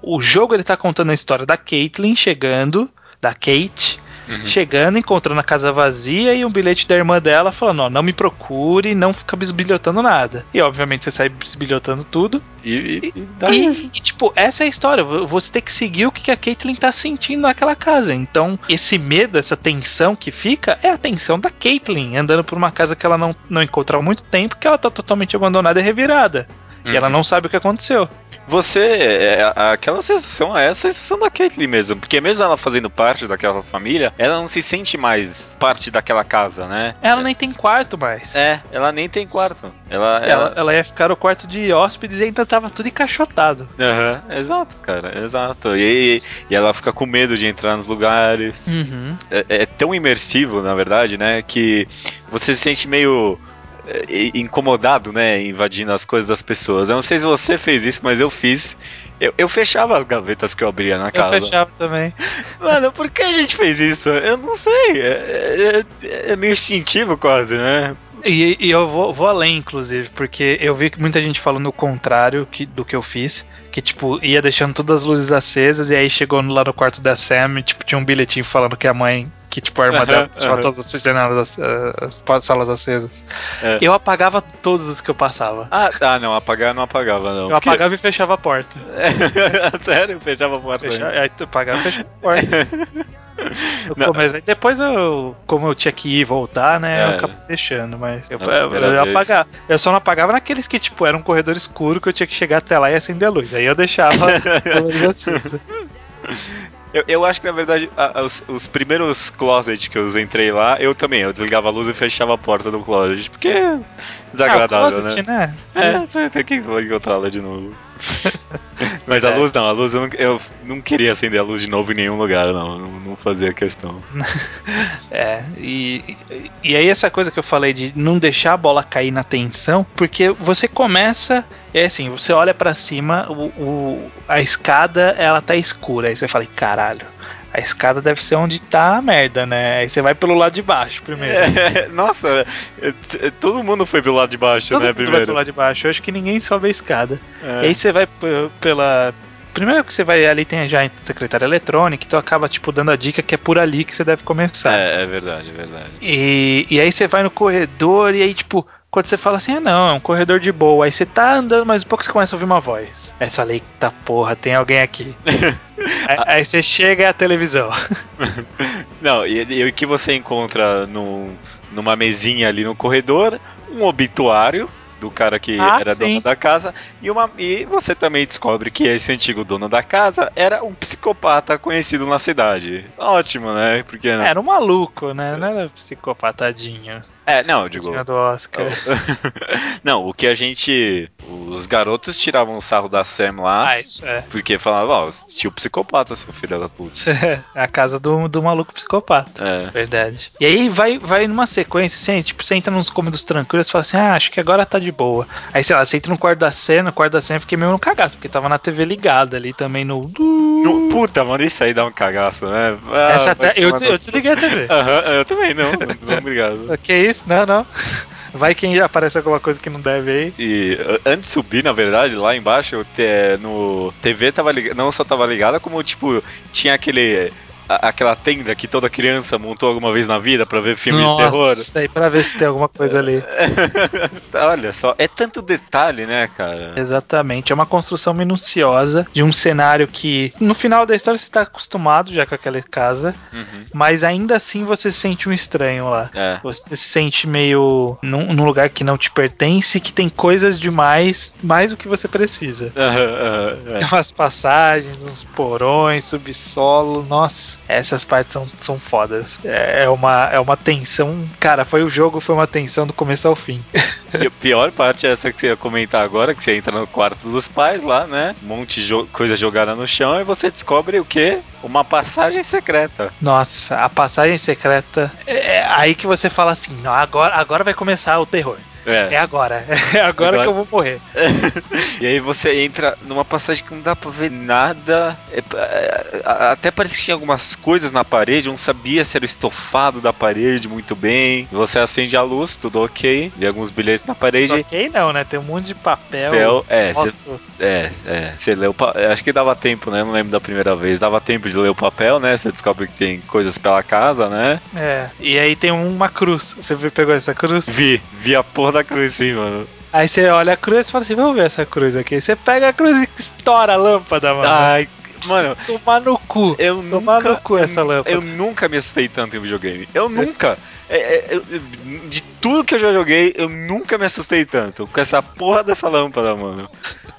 O jogo ele tá contando a história da Caitlyn chegando, da Kate,
Uhum.
chegando, encontrando a casa vazia e um bilhete da irmã dela falando: Ó, não me procure, não fica bisbilhotando nada. E obviamente você sai bisbilhotando tudo.
E, e, e dá
E, e, tipo, essa é a história. Vo- Você tem que seguir o que a Caitlyn tá sentindo naquela casa. Então, esse medo, essa tensão que fica, é a tensão da Caitlyn andando por uma casa que ela não, não encontra há muito tempo, que ela tá totalmente abandonada e revirada. E ela não sabe o que aconteceu.
Você, é, a- aquela sensação é a sensação da Caitlyn mesmo, porque mesmo ela fazendo parte daquela família, ela não se sente mais parte daquela casa, né?
Ela nem tem quarto mais.
É, ela nem tem quarto. Ela,
Ela,
ela,
ela ia ficar no quarto de hóspedes e ainda tava tudo encaixotado.
Aham, exato, cara, exato. E, e ela fica com medo de entrar nos lugares.
Uhum.
É, é tão imersivo, na verdade, né, que você se sente meio é, incomodado, né, invadindo as coisas das pessoas. Eu não sei se você fez isso, mas eu fiz. Eu, eu fechava as gavetas que eu abria na
Eu
casa.
fechava também. (laughs)
Mano, por que a gente fez isso? Eu não sei. É, é- é meio instintivo quase, né?
E, e eu vou, vou além, inclusive, porque eu vi que muita gente falando o contrário que, do que eu fiz. Que, tipo, ia deixando todas as luzes acesas e aí chegou lá no quarto da Sam e, tipo, tinha um bilhetinho falando que a mãe, que, tipo, a irmã dela (laughs) deixava
aham.
todas as janelas, as, as salas acesas.
É.
Eu apagava todos os que eu passava.
Ah, ah, não, apagar não apagava, não.
Eu apagava e fechava a porta.
Porque- (laughs) (laughs) Sério, fechava a porta.
Fecha- aí tu apagava e fechava a porta.
Não.
começo, aí depois eu, como eu tinha que ir e voltar, né,
É.
eu acabei deixando, mas eu,
Na
eu, eu apagava. Eu só não apagava naqueles que, tipo, era um corredor escuro que eu tinha que chegar até lá e acender a luz. Aí eu deixava (laughs) a luz acesa.
Eu, eu acho que na verdade a- os, os primeiros closet que eu entrei lá, eu também, eu desligava a luz e fechava a porta do closet, porque é desagradável,
ah, closet,
né?
né?
É, tem- tem que encontrar lá de novo. (laughs) Mas a
É.
luz não, a luz eu não, eu não queria acender a luz de novo em nenhum lugar, não, não, não fazia questão. (laughs)
É, e, e aí essa coisa que eu falei de não deixar a bola cair na tensão, porque você começa, é assim, você olha pra cima, o, o- a escada ela tá escura, aí você fala, caralho, a escada deve ser onde tá a merda, né? Aí você vai pelo lado de baixo primeiro.
É, (laughs) nossa, é, t- todo mundo foi pelo lado de baixo,
Todo
né,
mundo vai
primeiro.
pelo lado de baixo, eu acho que ninguém sobe a escada.
É.
E aí você vai pela. Primeiro que você vai ali, tem já a secretária eletrônica, então acaba tipo dando a dica que é por ali que você deve começar.
É, é verdade, é verdade.
E, e aí você vai no corredor e aí, tipo, quando você fala assim, ah não, é um corredor de boa, aí você tá andando, mas um pouco você começa a ouvir uma voz. Aí você fala, eita porra, tem alguém aqui. (laughs) aí, aí você chega a televisão. (laughs)
Não, e, e o que você encontra no, numa mesinha ali no corredor? Um obituário do cara que
Ah,
era
sim.
dono da casa. E, uma, e você também descobre que esse antigo dono da casa era um psicopata conhecido na cidade. Ótimo, né? Porque não.
Era um maluco, né? Não era psicopatadinho.
É, não, eu digo.
Do Oscar. (laughs)
não, o que a gente. Os garotos tiravam sarro da Sam lá.
Ah, isso é.
Porque falavam, ó, tio psicopata, seu filho da puta. (laughs)
a casa do, do maluco psicopata.
É.
Verdade. E aí vai, vai numa sequência, assim, tipo, você entra nos cômodos tranquilos e fala assim, ah, acho que agora tá de boa. Aí, sei lá, você entra no quarto da cena, no quarto da cena eu fiquei meio no cagaço, porque tava na TV ligada ali também no.
No- puta, mano, isso aí dá um cagaço, né? Ah,
até, eu, eu desliguei a TV.
Aham, eu também não, não, obrigado. (laughs)
que isso? Não, não. Vai que aparece alguma coisa que não deve aí.
E antes de subir, na verdade, lá embaixo, te- no TV tava ligada, não só tava ligada, como tipo, tinha aquele a- aquela tenda que toda criança montou alguma vez na vida pra ver filme de terror.
Nossa, aí pra ver se tem alguma coisa ali. (laughs)
Olha só, é tanto detalhe, né, cara?
Exatamente, é uma construção minuciosa de um cenário que no final da história você tá acostumado já com aquela casa,
Uhum.
mas ainda assim você se sente um estranho lá.
É.
Você se sente meio num, num lugar que não te pertence, que tem coisas demais, mais do que você precisa.
Aham, aham, é.
Tem umas passagens, uns porões, subsolo, nossa, essas partes são, são fodas. É, é uma, é uma tensão, cara, foi o jogo, foi uma tensão do começo ao fim. (laughs)
E a pior parte é essa que você ia comentar agora, que você entra no quarto dos pais lá, né? Um monte de jo- coisa jogada no chão e você descobre o quê? Uma passagem secreta.
Nossa, a passagem secreta é é aí que você fala assim, "Não, agora, agora vai começar o terror. É
É.
agora, (laughs) é agora,
Agora-
que eu vou morrer. (laughs)
E aí você entra numa passagem que não dá pra ver nada. É, é, até parece que tinha algumas coisas na parede, não sabia se era o estofado da parede muito bem. Você acende a luz, tudo ok. Vê alguns bilhetes na parede.
Ok, não, né? Tem um monte de papel.
Papel, é,
foto.
É, é. Você é, Acho que dava tempo, né? Não lembro da primeira vez. Dava tempo de ler o papel, né? Você descobre que tem coisas pela casa, né?
É, e aí tem uma cruz. Você pegou essa cruz?
Vi, vi a porra da cruz sim, mano.
Aí você olha a cruz e fala assim: vamos ver essa cruz aqui. Aí Você pega a cruz e estoura a lâmpada, mano.
Ai, mano,
Tomar no cu.
eu
Tomar
nunca.
no cu essa lâmpada.
Eu nunca me assustei tanto em videogame. Eu nunca. É, é, eu- de tudo que eu já joguei, eu nunca me assustei tanto com essa porra dessa lâmpada, mano.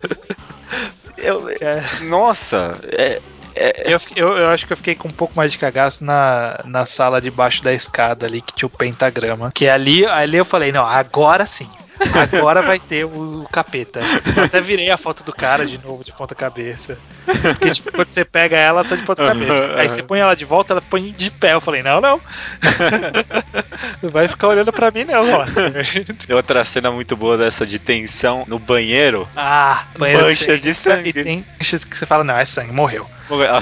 (laughs) Eu,
É.
nossa, é, é,
Eu, fiquei- eu, eu acho que eu fiquei com um pouco mais de cagaço na, na sala debaixo da escada ali, que tinha o pentagrama. Que ali, ali eu falei, não, agora sim. Agora vai ter o, o capeta. Eu até virei a foto do cara de novo de ponta cabeça. Porque tipo, quando você pega ela, tá de ponta cabeça. Aí você põe ela de volta, ela põe de pé. Eu falei, não, não. (laughs) Não vai ficar olhando pra mim, não, Oscar.
outra cena muito boa dessa de tensão no banheiro.
Ah, banheiro
Manchas
tem-
de sangue.
E tem manchas que você fala, não, é sangue, morreu.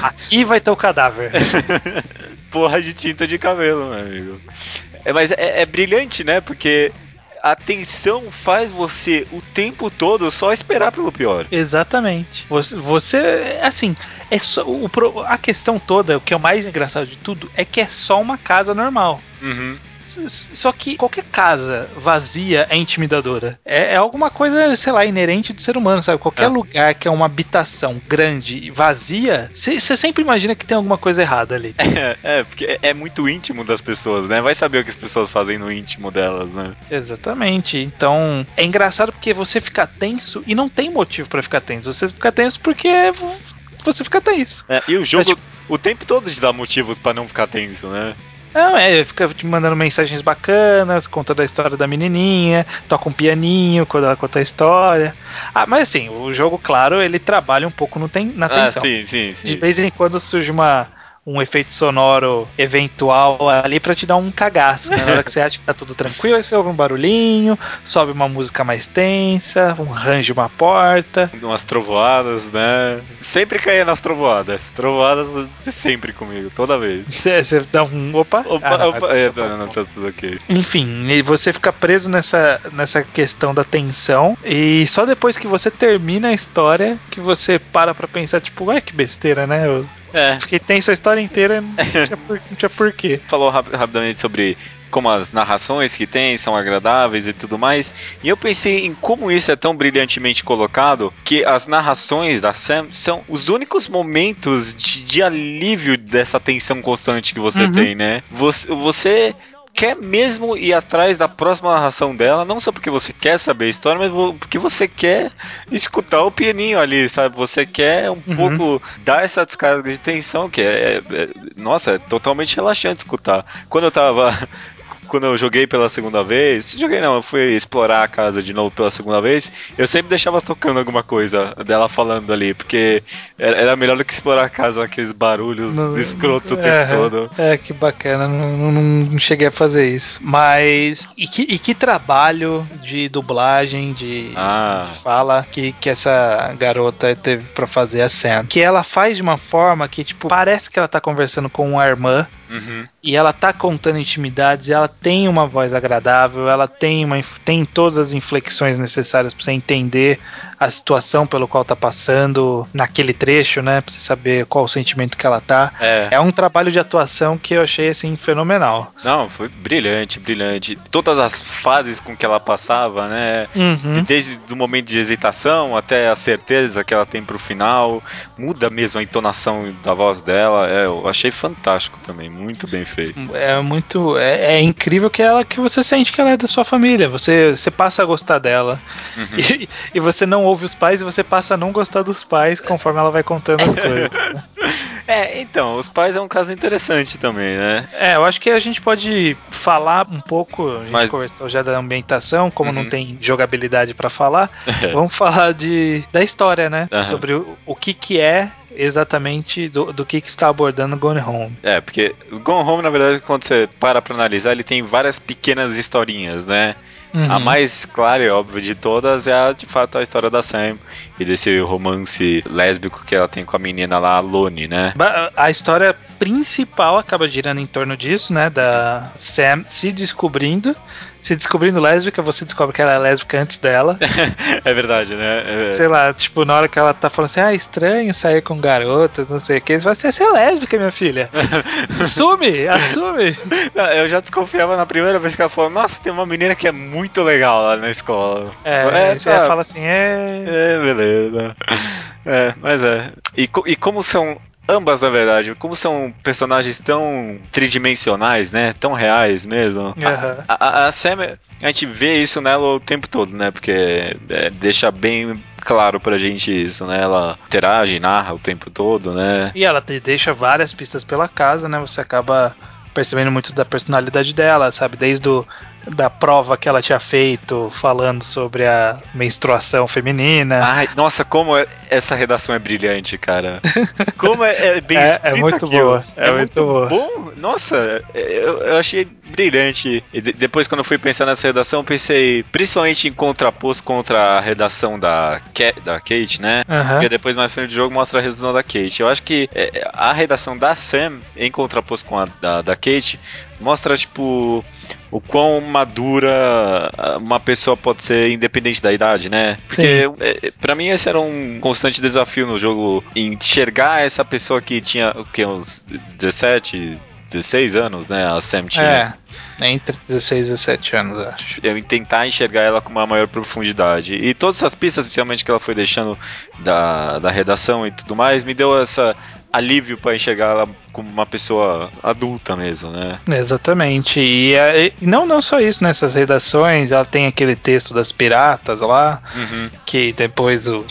Aqui vai ter o cadáver. (laughs)
porra de tinta de cabelo, meu amigo. É, mas é, é brilhante, né? Porque a tensão faz você o tempo todo só esperar pelo pior.
Exatamente. Você, você assim, é só o, a questão toda, o que é o mais engraçado de tudo, é que é só uma casa normal.
Uhum.
Só que qualquer casa vazia é intimidadora. É, é alguma coisa, sei lá, inerente do ser humano, sabe? Qualquer
É.
lugar que é uma habitação grande e vazia, você sempre imagina que tem alguma coisa errada ali. (laughs)
É, é, porque é, é muito íntimo das pessoas, né? Vai saber o que as pessoas fazem no íntimo delas, né?
Exatamente. Então, é engraçado porque você fica tenso e não tem motivo pra ficar tenso. Você fica tenso porque você fica tenso.
É, e o jogo
tipo-
o tempo todo te dá motivos pra não ficar tenso, né?
Não, é, fica te mandando mensagens bacanas, contando a história da menininha, toca um pianinho quando ela conta a história. Ah, mas assim, o jogo, claro, ele trabalha um pouco no ten, na
Ah,
tensão.
sim, sim,
De
sim.
vez em quando surge uma, um efeito sonoro eventual ali pra te dar um cagaço. Né? Na hora que você acha que tá tudo tranquilo, aí você ouve um barulhinho, sobe uma música mais tensa, um range uma porta.
Umas trovoadas, né? Sempre caía nas trovoadas. Trovoadas de sempre comigo, toda vez. (laughs)
Você, você dá um. Opa!
Opa,
Ah, não,
opa, é, não, não, tá tudo ok.
Enfim, e você fica preso nessa, nessa questão da tensão. E só depois que você termina a história que você para pra pensar, tipo, ué, que besteira, né? Eu
É,
fiquei tenso a história inteira, não tinha, por, não tinha porquê.
falou rap- rapidamente sobre como as narrações que tem são agradáveis e tudo mais. E eu pensei em como isso é tão brilhantemente colocado que as narrações da Sam são os únicos momentos de, de alívio dessa tensão constante que você
Uhum.
tem, né? Você, você quer mesmo ir atrás da próxima narração dela, não só porque você quer saber a história, mas porque você quer escutar o pianinho ali, sabe? Você quer um uhum. pouco dar essa descarga de tensão, que é, é, é, Nossa, é totalmente relaxante escutar. Quando eu tava quando eu joguei pela segunda vez, joguei não, eu fui explorar a casa de novo pela segunda vez, eu sempre deixava tocando alguma coisa dela falando ali, porque era melhor do que explorar a casa, aqueles barulhos não, escrotos o tempo
é,
todo.
É, que bacana, não, não, não, cheguei a fazer isso. Mas, e que, e que trabalho de dublagem, de, ah. de fala que, que essa garota teve para fazer a cena. Que ela faz de uma forma que, tipo, parece que ela tá conversando com uma irmã, Uhum. E ela tá contando intimidades, ela tem uma voz agradável, ela tem, uma, tem todas as inflexões necessárias para você entender a situação pelo qual tá passando naquele trecho, né? Pra você saber qual o sentimento que ela tá. É. é um trabalho de atuação que eu achei assim fenomenal.
Não, foi brilhante, brilhante. Todas as fases com que ela passava, né? Uhum. Desde o momento de hesitação até a certeza que ela tem pro final, muda mesmo a entonação da voz dela. É, eu achei fantástico também, muito bem feito.
É muito, é, é incrível que ela que você sente que ela é da sua família. Você, você passa a gostar dela uhum. (laughs) e, e você não ouve os pais e você passa a não gostar dos pais conforme ela vai contando as coisas. (laughs)
é, então, os pais é um caso interessante também, né?
É, eu acho que a gente pode falar um pouco, a gente Mas... conversou já da ambientação, como uhum. não tem jogabilidade para falar, (laughs) vamos falar de da história, né? Uhum. Sobre o, o que que é exatamente do, do que, que está abordando Gone Home.
É, porque Gone Home, na verdade, quando você para pra analisar, ele tem várias pequenas historinhas, né? Uhum. A mais clara e óbvia de todas é a, de fato a história da Sam e desse romance lésbico que ela tem com a menina lá, a Lone, né?
A história principal acaba girando em torno disso, né? Da Sam se descobrindo se descobrindo lésbica, você descobre que ela é lésbica antes dela. (laughs)
é verdade, né?
É... Sei lá, tipo, na hora que ela tá falando assim, ah, estranho sair com garotas, não sei o que, você vai assim, você é lésbica, minha filha. (laughs) assume, assume.
eu já desconfiava na primeira vez que ela falou, nossa, tem uma menina que é muito legal lá na escola.
É, é você tá... fala assim, é.
É, beleza. É, mas é. E, e como são ambas, na verdade. Como são personagens tão tridimensionais, né? Tão reais mesmo. Uhum. A, a, a, Sam, a gente vê isso nela o tempo todo, né? Porque é, deixa bem claro pra gente isso, né? Ela interage, narra o tempo todo, né?
E ela te deixa várias pistas pela casa, né? Você acaba percebendo muito da personalidade dela, sabe? Desde o da prova que ela tinha feito falando sobre a menstruação feminina.
Ai, nossa, como é, essa redação é brilhante, cara. (laughs) Como é, é bem
é, é muito aquilo. boa.
É, é muito, muito boa. bom. Nossa, eu, eu achei brilhante. E de, depois, quando eu fui pensar nessa redação, pensei principalmente em contraposto contra a redação da, da Kate, né? Uhum. Porque depois, mais frente do jogo, mostra a redação da Kate. Eu acho que é, a redação da Sam, em contraposto com a da, da Kate, mostra, tipo o quão madura uma pessoa pode ser independente da idade, né? Porque é, para mim esse era um constante desafio no jogo enxergar essa pessoa que tinha o que uns 17, 16 anos, né? A Sam tinha.
É, entre 16 e 17 anos, acho.
Eu tentar enxergar ela com uma maior profundidade. E todas essas pistas, especialmente que ela foi deixando da, da redação e tudo mais, me deu essa alívio para enxergar ela como uma pessoa adulta mesmo, né?
Exatamente. E, e, não, não só isso, nessas redações, ela tem aquele texto das piratas lá, uhum. que depois o,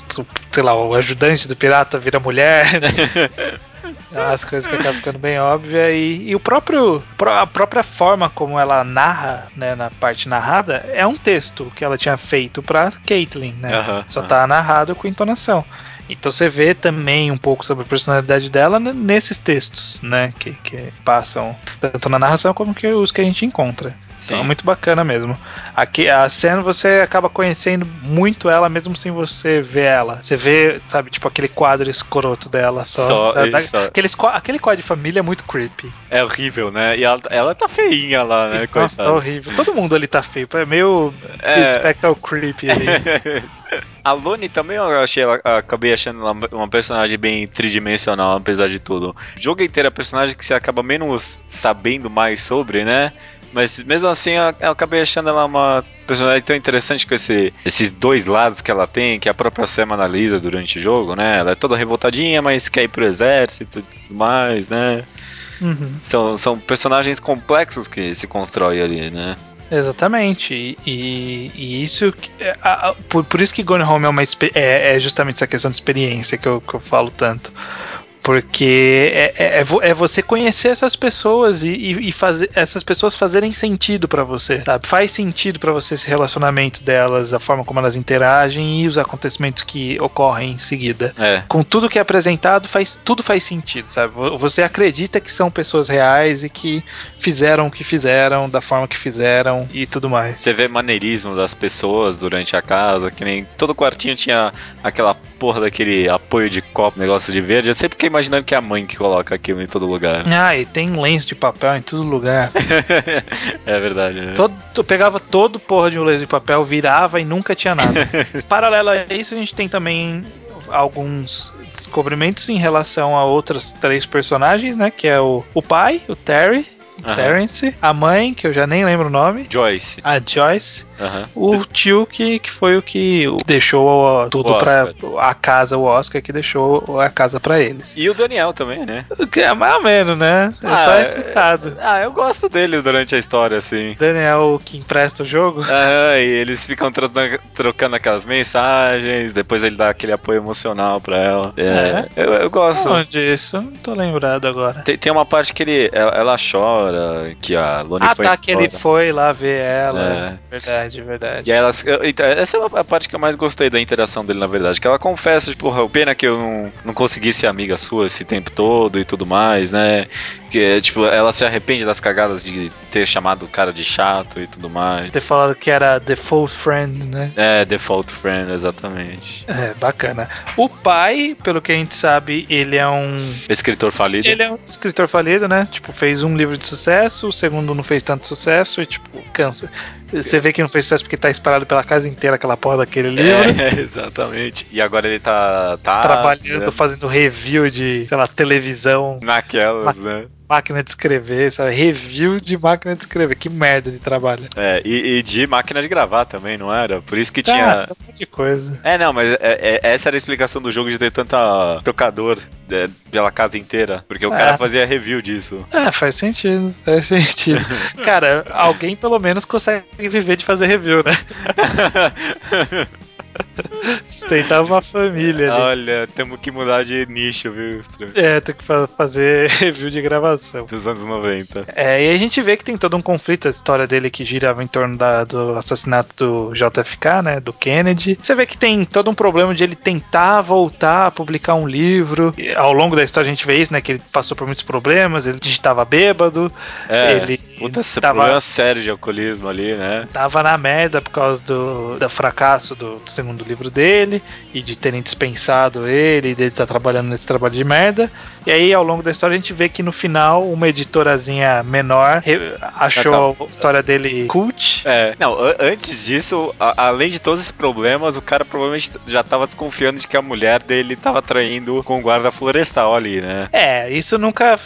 sei lá, o ajudante do pirata vira mulher, né? (laughs) As coisas que acabam ficando bem óbvias e, e, o próprio a própria forma como ela narra, né, na parte narrada, é um texto que ela tinha feito para Caitlyn, né? Uhum, Só uhum. tá narrado com entonação. Então você vê também um pouco sobre a personalidade dela nesses textos, né? Que, que passam tanto na narração como que os que a gente encontra. Sim. Então é muito bacana mesmo. Aqui, a cena você acaba conhecendo muito ela mesmo sem você ver ela. Você vê, sabe, tipo aquele quadro escroto dela só. só, da, da, aquele, aquele quadro de família é muito creepy.
É horrível, né? E ela, ela tá feinha lá, né?
Nossa, tá horrível. Todo mundo ali tá feio. É meio é... Spectral creepy ali. (laughs)
A Lone também eu achei, acabei achando ela uma personagem bem tridimensional, apesar de tudo. O jogo inteiro é personagem que você acaba menos sabendo mais sobre, né? Mas mesmo assim, eu, eu acabei achando ela uma personagem tão interessante com esse, esses dois lados que ela tem, que a própria Sam analisa durante o jogo, né? Ela é toda revoltadinha, mas quer ir pro exército e tudo mais, né?
Uhum.
São, são personagens complexos que se constrói ali, né?
Exatamente. E, e, e isso. é, a- a- por, por isso que Gone Home é, uma, é, é justamente essa questão de experiência que eu, que eu falo tanto. Porque é, é, é é você conhecer essas pessoas e, e, e fazer essas pessoas fazerem sentido pra você, sabe? Faz sentido pra você esse relacionamento delas, a forma como elas interagem e os acontecimentos que ocorrem em seguida
É.
com tudo que é apresentado, faz, tudo faz sentido, sabe? Vo- Você acredita que são pessoas reais e que fizeram o que fizeram, da forma que fizeram e tudo mais.
Você vê maneirismo das pessoas durante a casa, que nem todo quartinho tinha aquela porra daquele apoio de copo, negócio de verde. Eu sempre fiquei imaginando que é a mãe que coloca aquilo em todo lugar. (laughs)
Ah, e tem lenço de papel em todo lugar.
é verdade, né?
Todo, tu pegava todo porra de um lenço de papel, virava e nunca tinha nada. (laughs) Paralelo a isso, a gente tem também alguns descobrimentos em relação a outros três personagens, né? Que é o, o pai, o Terry, o. Terrence, a mãe, que eu já nem lembro o nome,
Joyce.
a Joyce,
Aham.
o tio que, que foi o que deixou tudo
O
pra
Oscar.
a casa, o Oscar que deixou a casa pra eles.
E o Daniel também, né?
Que é mais ou menos, né? É
Ah,
só
é-
excitado.
Ah, eu gosto dele durante a história, assim.
Daniel que empresta o jogo.
Aham, e eles ficam tro- trocando aquelas mensagens, depois ele dá aquele apoio emocional pra ela. É, Eu, eu gosto.
Onde isso? Não tô lembrado agora.
Tem, tem uma parte que ele, ela, ela chora, que a Loni
Ah,
foi
tá, que ele foi lá ver ela.
É.
Verdade, verdade.
E aí então, essa é a parte que eu mais gostei da interação dele, na verdade. Que ela confessa, tipo, porra, pena que eu não, não consegui ser amiga sua esse tempo todo e tudo mais, né? Que, tipo, ela se arrepende das cagadas de ter chamado o cara de chato e tudo mais.
Ter falado que era default friend, né?
É, default friend, exatamente.
É, bacana. O pai, pelo que a gente sabe, ele é um
Escritor falido.
Ele é um escritor falido, né? Tipo, fez um livro de sucesso, o segundo não fez tanto sucesso e, tipo, cansa. Você vê que não fez sucesso porque tá espalhado pela casa inteira aquela porra daquele livro.
É, (laughs) exatamente. E agora ele tá. tá
Trabalhando,
né,
fazendo review de, sei lá, televisão,
naquelas, né?
Máquina de escrever, sabe? Review de máquina de escrever. Que merda de trabalho.
É, e, e de máquina de gravar também, não era? Por isso que
Tá,
tinha.
um monte de coisa.
É, não, mas é- é- essa era a explicação do jogo de ter tanta tocador é, pela casa inteira. Porque o
É.
cara fazia review disso.
É, faz sentido, faz sentido. (laughs) Cara, alguém pelo menos consegue viver de fazer review, né? (laughs) (laughs) Sustentar uma família ali.
Olha, temos que mudar de nicho, viu?
É, tem que fa- fazer (laughs) review de gravação.
Dos anos 90.
É, e a gente vê que tem todo um conflito, a história dele que girava em torno da- do assassinato do JFK, né, do Kennedy. Você vê que tem todo um problema de ele tentar voltar a publicar um livro. E ao longo da história a gente vê isso, né, que ele passou por muitos problemas, ele digitava bêbado,
É,
ele
puta, esse
tava-
problema sério de alcoolismo ali, né?
tava na merda por causa do, do fracasso do segundo livro dele e de terem dispensado ele e dele estar trabalhando nesse trabalho de merda. E aí, ao longo da história, a gente vê que no final, uma editorazinha menor achou a história dele cult.
É, não, antes disso, além de todos esses problemas, o cara provavelmente já tava desconfiando de que a mulher dele tava traindo com o guarda florestal ali, né?
É, isso nunca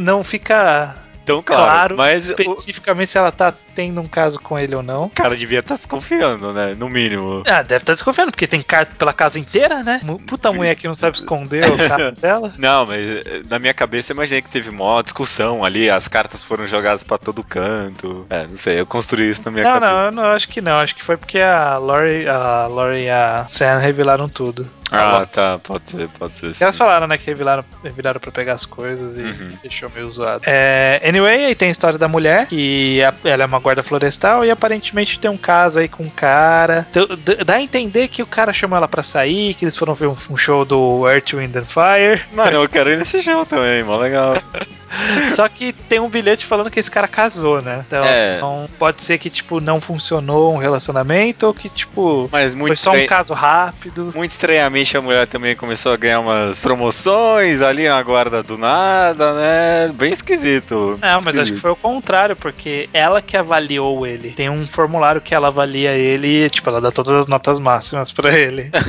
não fica
Então, claro,
claro,
mas o
especificamente se ela tá tendo um caso com ele ou não.
cara devia estar desconfiando, né? No mínimo.
Ah, deve estar desconfiando, porque tem carta pela casa inteira, né? Puta mulher que não sabe esconder o carro (laughs) dela.
Não, mas eh, na minha cabeça eu imaginei que teve mó discussão ali, as cartas foram jogadas pra todo canto. É, não sei, eu construí isso na minha
Não,
cabeça.
não, eu não acho que não. Acho que foi porque a Lori, a Lori e a Sam revelaram tudo.
Ah, tá, pode ser, pode ser. sim.
Elas falaram, né, que revelaram, revelaram pra pegar as coisas e
Uhum.
deixou meio zoado. É, anyway, aí tem a história da mulher, que ela é uma guarda florestal e aparentemente tem um caso aí com um cara. Então, Dá a entender que o cara chamou ela pra sair, que eles foram ver um, um show do Earth, Wind and Fire.
Mano, eu quero ir nesse show também, mó legal. (laughs) (laughs)
Só que tem um bilhete falando que esse cara casou, né? Então,
É.
então pode ser que, tipo, não funcionou um relacionamento ou que, tipo,
Mas muito
foi só um caso rápido.
Muito estranhamente a mulher também começou a ganhar umas promoções ali na guarda do nada, né? Bem esquisito.
Não, mas acho que
Esquisito.
foi o contrário, porque ela que avaliou ele. Tem um formulário que ela avalia ele e, tipo, ela dá todas as notas máximas pra ele. (laughs)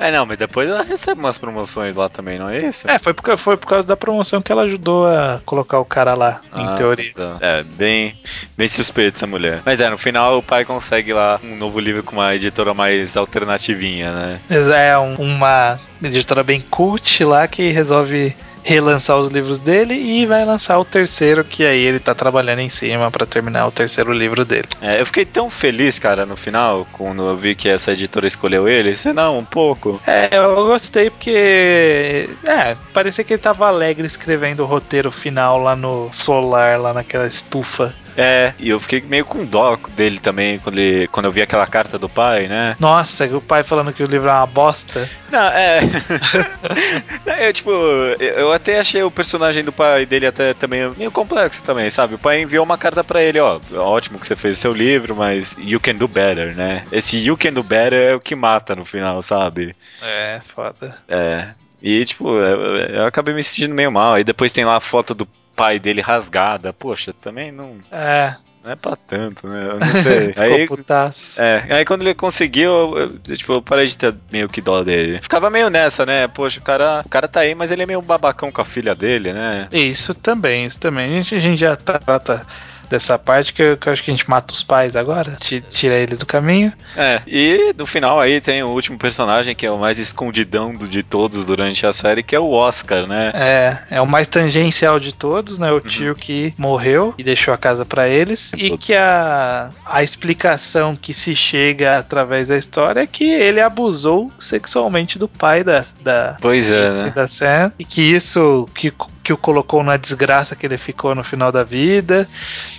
É, não, mas depois ela recebe umas promoções lá também, não é isso?
é, foi por, foi por causa da promoção que ela ajudou a, pra colocar o cara lá, em
Ah,
teoria.
tá. É, bem, bem suspeito essa mulher. Mas é, no final o pai consegue lá um novo livro com uma editora mais alternativinha, né?
Mas É um- uma editora bem cult lá que resolve relançar os livros dele e vai lançar o terceiro, que aí ele tá trabalhando em cima pra terminar o terceiro livro dele.
É, eu fiquei tão feliz, cara, no final, quando eu vi que essa editora escolheu ele. Você não, um pouco.
É, eu gostei porque. É, parecia que ele tava alegre escrevendo o roteiro final lá no solar, lá naquela estufa.
É, e eu fiquei meio com dó dele também quando, ele, quando eu vi aquela carta do pai, né?
Nossa, o pai falando que o livro é uma bosta.
Não, é. (laughs) eu, tipo, eu até achei o personagem do pai dele até também meio complexo também, sabe? O pai enviou uma carta pra ele, ó. Ótimo que você fez o seu livro, mas you can do better, né? Esse you can do better é o que mata no final, sabe?
É, foda.
É. E, tipo, eu, eu acabei me sentindo meio mal. Aí depois tem lá a foto do pai dele rasgada. Poxa, também não,
É,
não é pra tanto, né? Eu não sei. (laughs) Aí,
putaço.
é, aí quando ele conseguiu, eu, eu, tipo, eu parei de ter meio que dó dele. Ficava meio nessa, né? Poxa, o cara, o cara tá aí, mas ele é meio babacão com a filha dele, né?
Isso também, isso também. A gente, a gente já trata dessa parte que eu, que eu acho que a gente mata os pais agora, ti- tira eles do caminho.
É, e no final aí tem o último personagem que é o mais escondidão de todos durante a série, que é o Oscar, né?
É, é o mais tangencial de todos, né? O tio que morreu e deixou a casa pra eles. E que a, a explicação que se chega através da história é que ele abusou sexualmente do pai da, da,
Pois é, né?
da Sam. E que isso que, que o colocou na desgraça que ele ficou no final da vida.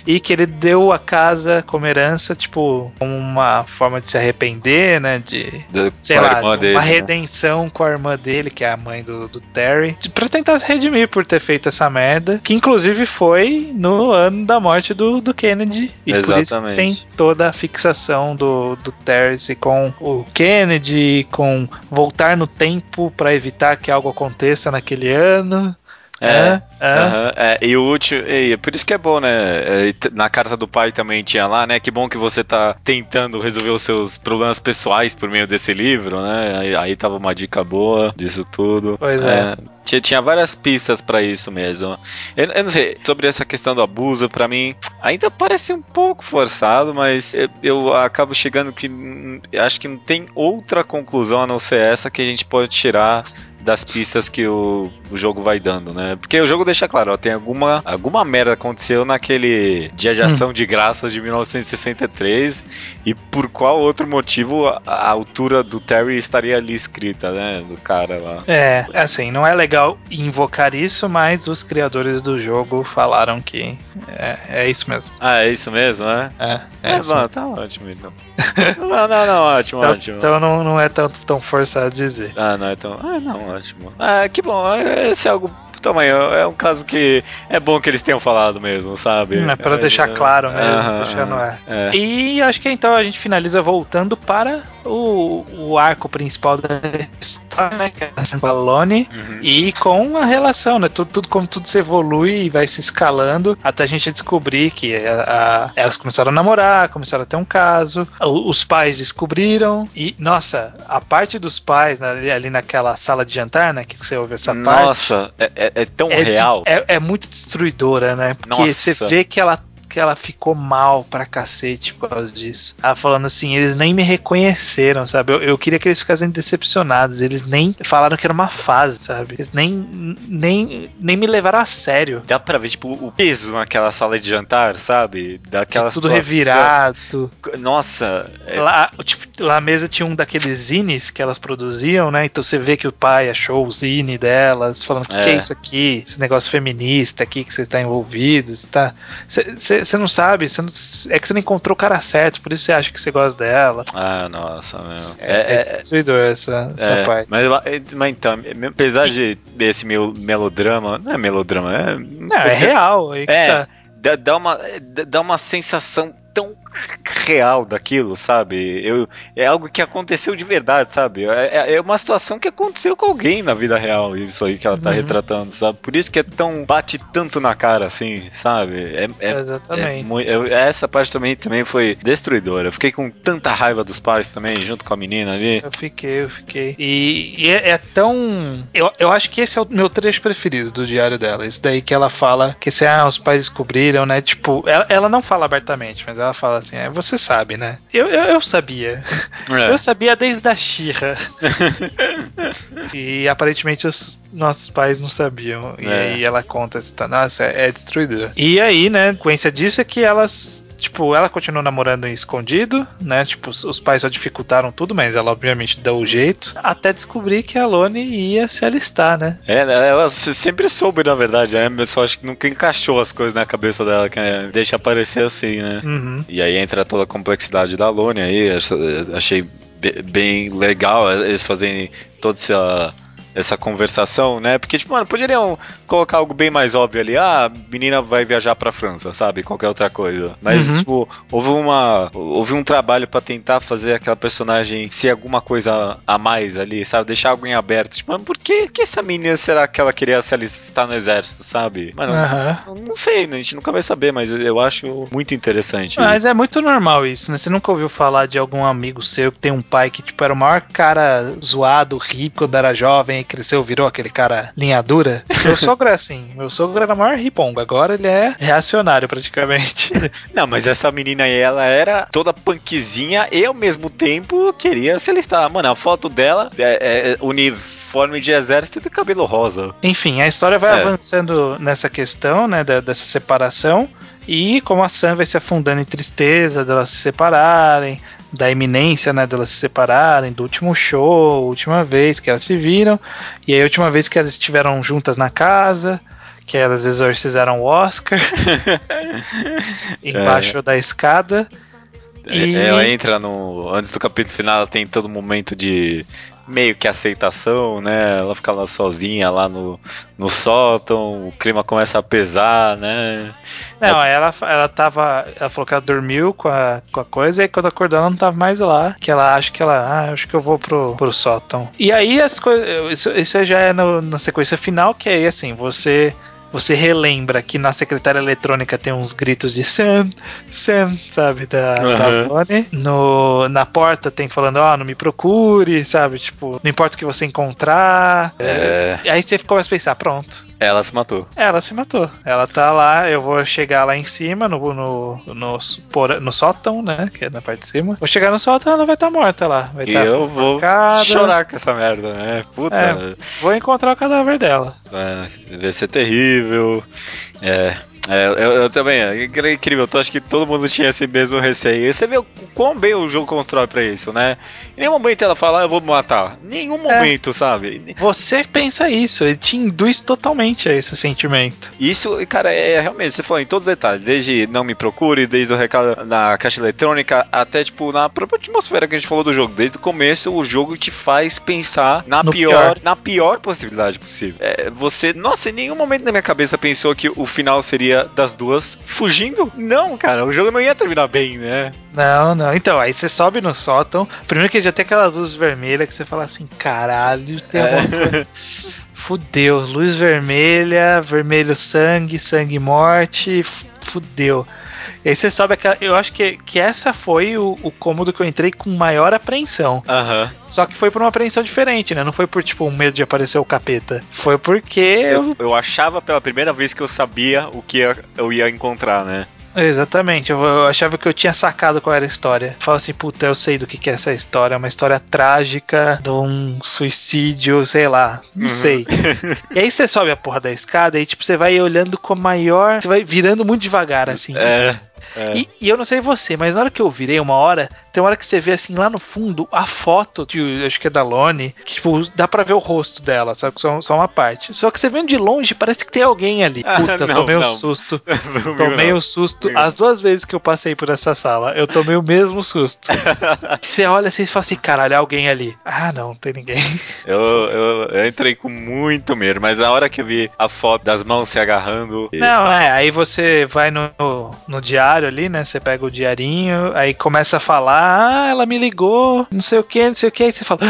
E que ele deu a casa como herança, tipo, como uma forma de se arrepender, né? De,
Do,
sei lá, uma
dele, né?
redenção com a irmã dele, que é a mãe do, do Terry, de- pra tentar se redimir por ter feito essa merda, que inclusive foi no ano da morte do, do Kennedy. E por isso que
Exatamente.
tem toda a fixação do, do Terry com o Kennedy, com voltar no tempo pra evitar que algo aconteça naquele ano.
É.
É, é.
É, e o último, e por isso que é bom, né? É, na carta do pai também tinha lá, né? Que bom que você tá tentando resolver os seus problemas pessoais por meio desse livro, né? Aí, aí tava uma dica boa disso tudo.
Pois é.
Tinha, tinha várias pistas pra isso mesmo. Eu, eu não sei, sobre essa questão do abuso, pra mim, ainda parece um pouco forçado, mas eu, eu acabo chegando que hum, acho que não tem outra conclusão a não ser essa que a gente pode tirar das pistas que o, o jogo vai dando, né? Porque o jogo deixa claro, ó, tem alguma, alguma merda aconteceu naquele dia de ação de graças de 1963 e por qual outro motivo a, a altura do Terry estaria ali escrita, né? Do cara lá.
É, assim, não é legal invocar isso, mas os criadores do jogo falaram que é, é isso mesmo.
Ah, é isso mesmo, né?
É,
É,
isso
mano,
mesmo.
tá ótimo então. (laughs) não, não, não, ótimo,
Então,
ótimo.
então não, não é tão, tão forçado dizer.
Ah, não, então. Ah, não, ótimo. Ah, que bom. Esse é algo. Também é um caso que é bom que eles tenham falado mesmo, sabe?
É pra deixar claro mesmo, deixar no ar.
É.
E acho que então a gente finaliza voltando para o, o arco principal da história, né? Que é a Sambalone.
Uhum.
E com a relação, né? Tudo, tudo como tudo se evolui e vai se escalando até a gente descobrir que a- a- elas começaram a namorar, começaram a ter um caso, os pais descobriram e, nossa, a parte dos pais né, ali, ali naquela sala de jantar, né? Que você ouve essa parte.
Nossa, é, é- é tão
é, de-
real.
é, é muito destruidora, né? Porque
Nossa.
você vê que ela que ela ficou mal pra cacete por causa disso. Ela falando assim, eles nem me reconheceram, sabe? Eu, eu queria que eles ficassem decepcionados. Eles nem falaram que era uma fase, sabe? Eles nem, nem, nem me levaram a sério.
Dá pra ver, tipo, o peso naquela sala de jantar, sabe? Daquela
tudo
situação.
revirado.
Nossa, é-
Lá, tipo, lá a mesa tinha um daqueles zines que elas produziam, né? Então você vê que o pai achou o zine delas, falando: o que,
É.
que é isso aqui? Esse negócio feminista aqui que você tá envolvido. Você tá. Você- Você você não sabe, não- é que você não encontrou o cara certo, por isso você acha que você gosta dela.
Ah, nossa, meu.
É, é, destruidor essa, essa
É,
parte.
mas, é, mas então, apesar de desse meu melodrama, não é melodrama, é.
Não, é real. Aí que
É.
tá.
Dá, dá uma, dá uma sensação tão real daquilo, sabe? Eu, é algo que aconteceu de verdade, sabe? É, é, é uma situação que aconteceu com alguém na vida real, isso aí que ela tá uhum. retratando, sabe? Por isso que é tão. bate tanto na cara, assim, sabe? É, é
Exatamente.
É, essa parte também, também foi destruidora. Eu fiquei com tanta raiva dos pais também, junto com a menina ali.
Eu fiquei, eu fiquei. E, e é, é, tão. Eu, eu acho que esse é o meu trecho preferido do diário dela. Isso daí que ela fala que se ah, os pais descobriram, né? Tipo, ela, ela não fala abertamente, mas ela fala assim: é, você sabe, né? Eu, eu, eu sabia. É. Eu sabia desde a Xirra. (laughs) e aparentemente os nossos pais não sabiam. E é. aí ela conta, nossa, é, é destruidor. E aí, né, consequência disso é que elas Tipo, ela continuou namorando em escondido, né? Tipo, os pais só dificultaram tudo, mas ela obviamente deu o jeito. Até descobrir que a Lone ia se alistar, né?
É, né, ela sempre soube, na verdade, né? Mas só acho que nunca encaixou as coisas na cabeça dela, que é, deixa aparecer assim, né? Uhum. E aí entra toda a complexidade da Lone aí. Achei bem legal eles fazerem toda essa essa conversação, né? Porque, tipo, mano, poderiam colocar algo bem mais óbvio ali. Ah, a menina vai viajar pra França, sabe? Qualquer outra coisa. Mas, uhum. tipo, houve uma. Houve um trabalho para tentar fazer aquela personagem ser alguma coisa a mais ali, sabe? Deixar algo em aberto. Tipo, mano, por que, que essa menina será que ela queria se alistar no exército, sabe? Mano, uhum. não sei, a gente nunca vai saber, mas eu acho muito interessante.
Mas isso. é muito normal isso, né? Você nunca ouviu falar de algum amigo seu que tem um pai que, tipo, era o maior cara zoado, rico quando era jovem cresceu, virou aquele cara linha dura. Meu sogro é assim. Meu sogro era maior ripongo. Agora ele é reacionário praticamente. (laughs)
Não, mas essa menina aí, ela era toda punkzinha e ao mesmo tempo queria se alistar. Mano, a foto dela é, é uniforme de exército e cabelo rosa.
Enfim, a história vai é. avançando nessa questão, né, dessa separação. E como a Sam vai se afundando em tristeza delas se separarem, da iminência, né, delas se separarem, do último show, última vez que elas se viram, e aí a última vez que elas estiveram juntas na casa, que elas exorcizaram o Oscar (laughs) (laughs) embaixo é. da escada.
É, e... Ela entra no. Antes do capítulo final, ela tem todo momento de meio que aceitação, né? Ela fica lá sozinha lá no, no sótão, o clima começa a pesar, né?
Não, ela, ela tava. Ela falou que ela dormiu com a, com a coisa, e quando acordou ela não tava mais lá. Que ela acha que ela. Ah, acho que eu vou pro, pro sótão. E aí as coisas. Isso, isso já é no, na sequência final, que aí assim, você você relembra que na secretária eletrônica tem uns gritos de Sam, Sam, sabe, da, uhum. da No, na porta tem falando, ó, oh, não me procure, sabe, tipo, não importa o que você encontrar. É... Aí você começa a pensar, pronto,
ela se matou.
Ela se matou. Ela tá lá, eu vou chegar lá em cima, no, no, no, no, no sótão, né? Que é na parte de cima. Vou chegar no sótão, ela vai estar tá morta lá. Vai
e tá eu vou chorar com essa merda, né? Puta. É,
vou encontrar o cadáver dela.
É, vai ser terrível. É, é, eu, eu, também, é incrível. Eu acho que todo mundo tinha esse mesmo receio. E você vê o quão bem o jogo constrói pra isso, né? Em nenhum momento ela fala, ah, eu vou me matar. Nenhum é. momento, é, sabe?
Você pensa isso, ele te induz totalmente a esse sentimento.
Isso, cara, é realmente, você falou em todos os detalhes, desde não me procure, desde o recado na caixa eletrônica, até tipo na própria atmosfera que a gente falou do jogo. Desde o começo, o jogo te faz pensar na pior, pior, na pior possibilidade possível. É, você, nossa, em nenhum momento na minha cabeça pensou que o final seria das duas fugindo? Não, cara, o jogo não ia terminar bem, né?
Não, não. Então, aí você sobe no sótão. Primeiro que já tem aquelas luzes vermelhas que você fala assim, caralho, tem é. alguma (laughs) Fudeu, luz vermelha, vermelho sangue, sangue morte, fudeu. E aí você sobe aquela. Eu acho que, que essa foi o, o cômodo que eu entrei com maior apreensão.
Aham. Uhum.
Só que foi por uma apreensão diferente, né? Não foi por, tipo, um medo de aparecer o capeta. Foi porque.
Eu, eu achava pela primeira vez que eu sabia o que eu ia encontrar, né?
Exatamente, eu, eu, achava que eu tinha sacado qual era a história. Fala assim, puta, eu sei do que, que é essa história. É uma história trágica de um suicídio, sei lá, não uhum. sei. (laughs) e aí você sobe a porra da escada e, tipo, você vai olhando com a maior. Você vai virando muito devagar, assim.
É. É.
E, e, eu não sei você, mas na hora que eu virei uma hora, tem uma hora que você vê assim lá no fundo a foto de, acho que é da Lone, que tipo, dá pra ver o rosto dela, sabe? Só, só uma parte. Só que você vendo de longe, parece que tem alguém ali. (laughs) Puta, ah, não, (laughs) tomei não. um susto. tomei um susto. As duas vezes que eu passei por essa sala, eu tomei o mesmo susto. (laughs) você olha assim e fala assim, caralho, alguém ali. Ah, não, não tem ninguém.
Eu, eu, eu, entrei com muito medo, mas na hora que eu vi a foto das mãos se agarrando.
Não, é, aí você vai no, no diário diário ali, né? Você pega o diarinho, aí começa a falar, ah, ela me ligou, não sei o que, não sei o que, aí você fala.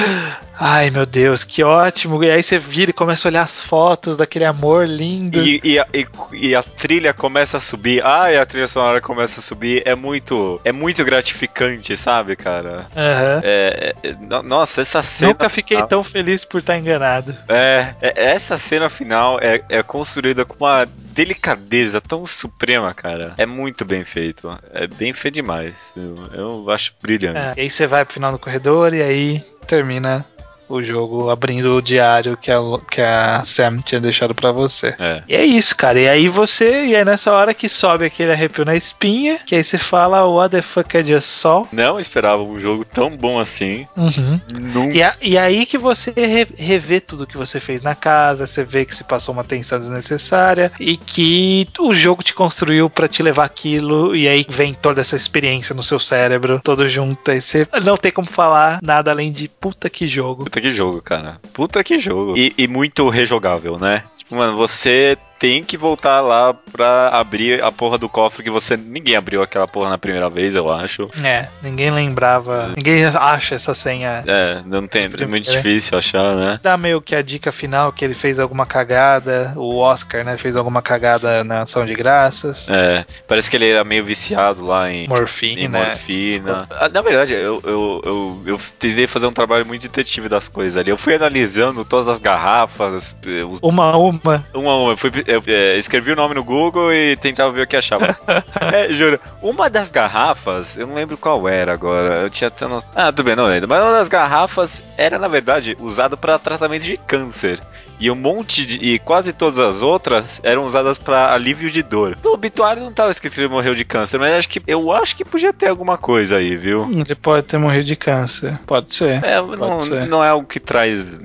Ai meu Deus, que ótimo! E aí você vira e começa a olhar as fotos daquele amor lindo.
E, e, a, e, e a trilha começa a subir. Ai, a trilha sonora começa a subir. É muito. É muito gratificante, sabe, cara?
Aham.
É, é, no- nossa, essa cena.
Nunca fiquei
final-
tão feliz por estar enganado.
É, é- essa cena final é, é construída com uma delicadeza tão suprema, cara. É muito bem feito. É bem feito demais. Eu, eu acho brilhante.
É, E aí você vai pro final do corredor e aí termina o jogo abrindo o diário que a, que a Sam tinha deixado pra você.
É.
E é isso, cara. E aí você, e é nessa hora que sobe aquele arrepio na espinha, que aí você fala, what the fuck é just sol?
Não esperava um jogo tão bom assim.
Uhum.
Nunca.
E, a- e aí que você re- revê tudo que você fez na casa, você vê que se passou uma tensão desnecessária e que o jogo te construiu pra te levar aquilo e aí vem toda essa experiência no seu cérebro, todo junto. Aí você não tem como falar nada além de puta que jogo.
Puta que jogo, cara. Puta que jogo. E, e muito rejogável, né? Tipo, mano, você tem que voltar lá pra abrir a porra do cofre que você. Ninguém abriu aquela porra na primeira vez, eu acho.
É, ninguém lembrava, ninguém acha essa senha.
É, não tem. É muito difícil achar, né?
Dá meio que a dica final que ele fez alguma cagada, o Oscar, né, fez alguma cagada na ação de graças.
É, parece que ele era meio viciado lá em,
Morfina,
em morfina. Ah, Na verdade, eu, eu, eu, eu tentei fazer um trabalho muito detetive das coisas ali. Eu fui analisando todas as garrafas, os-
Uma a uma.
uma a uma. Eu, fui, eu, eh, escrevi o nome no Google e tentava ver o que achava. (laughs) é, juro. Uma das garrafas, eu não lembro qual era agora. Eu tinha até. Ah, tudo bem, não lembro. Mas uma das garrafas era, na verdade, usada para tratamento de câncer. E um monte de. E quase todas as outras eram usadas para alívio de dor. No obituário não tava escrito que ele morreu de câncer, mas acho que eu acho que podia ter alguma coisa aí, viu?
Hum, Ele pode ter morrido de câncer. Pode ser.
É, não,
ser.
não é algo que traz.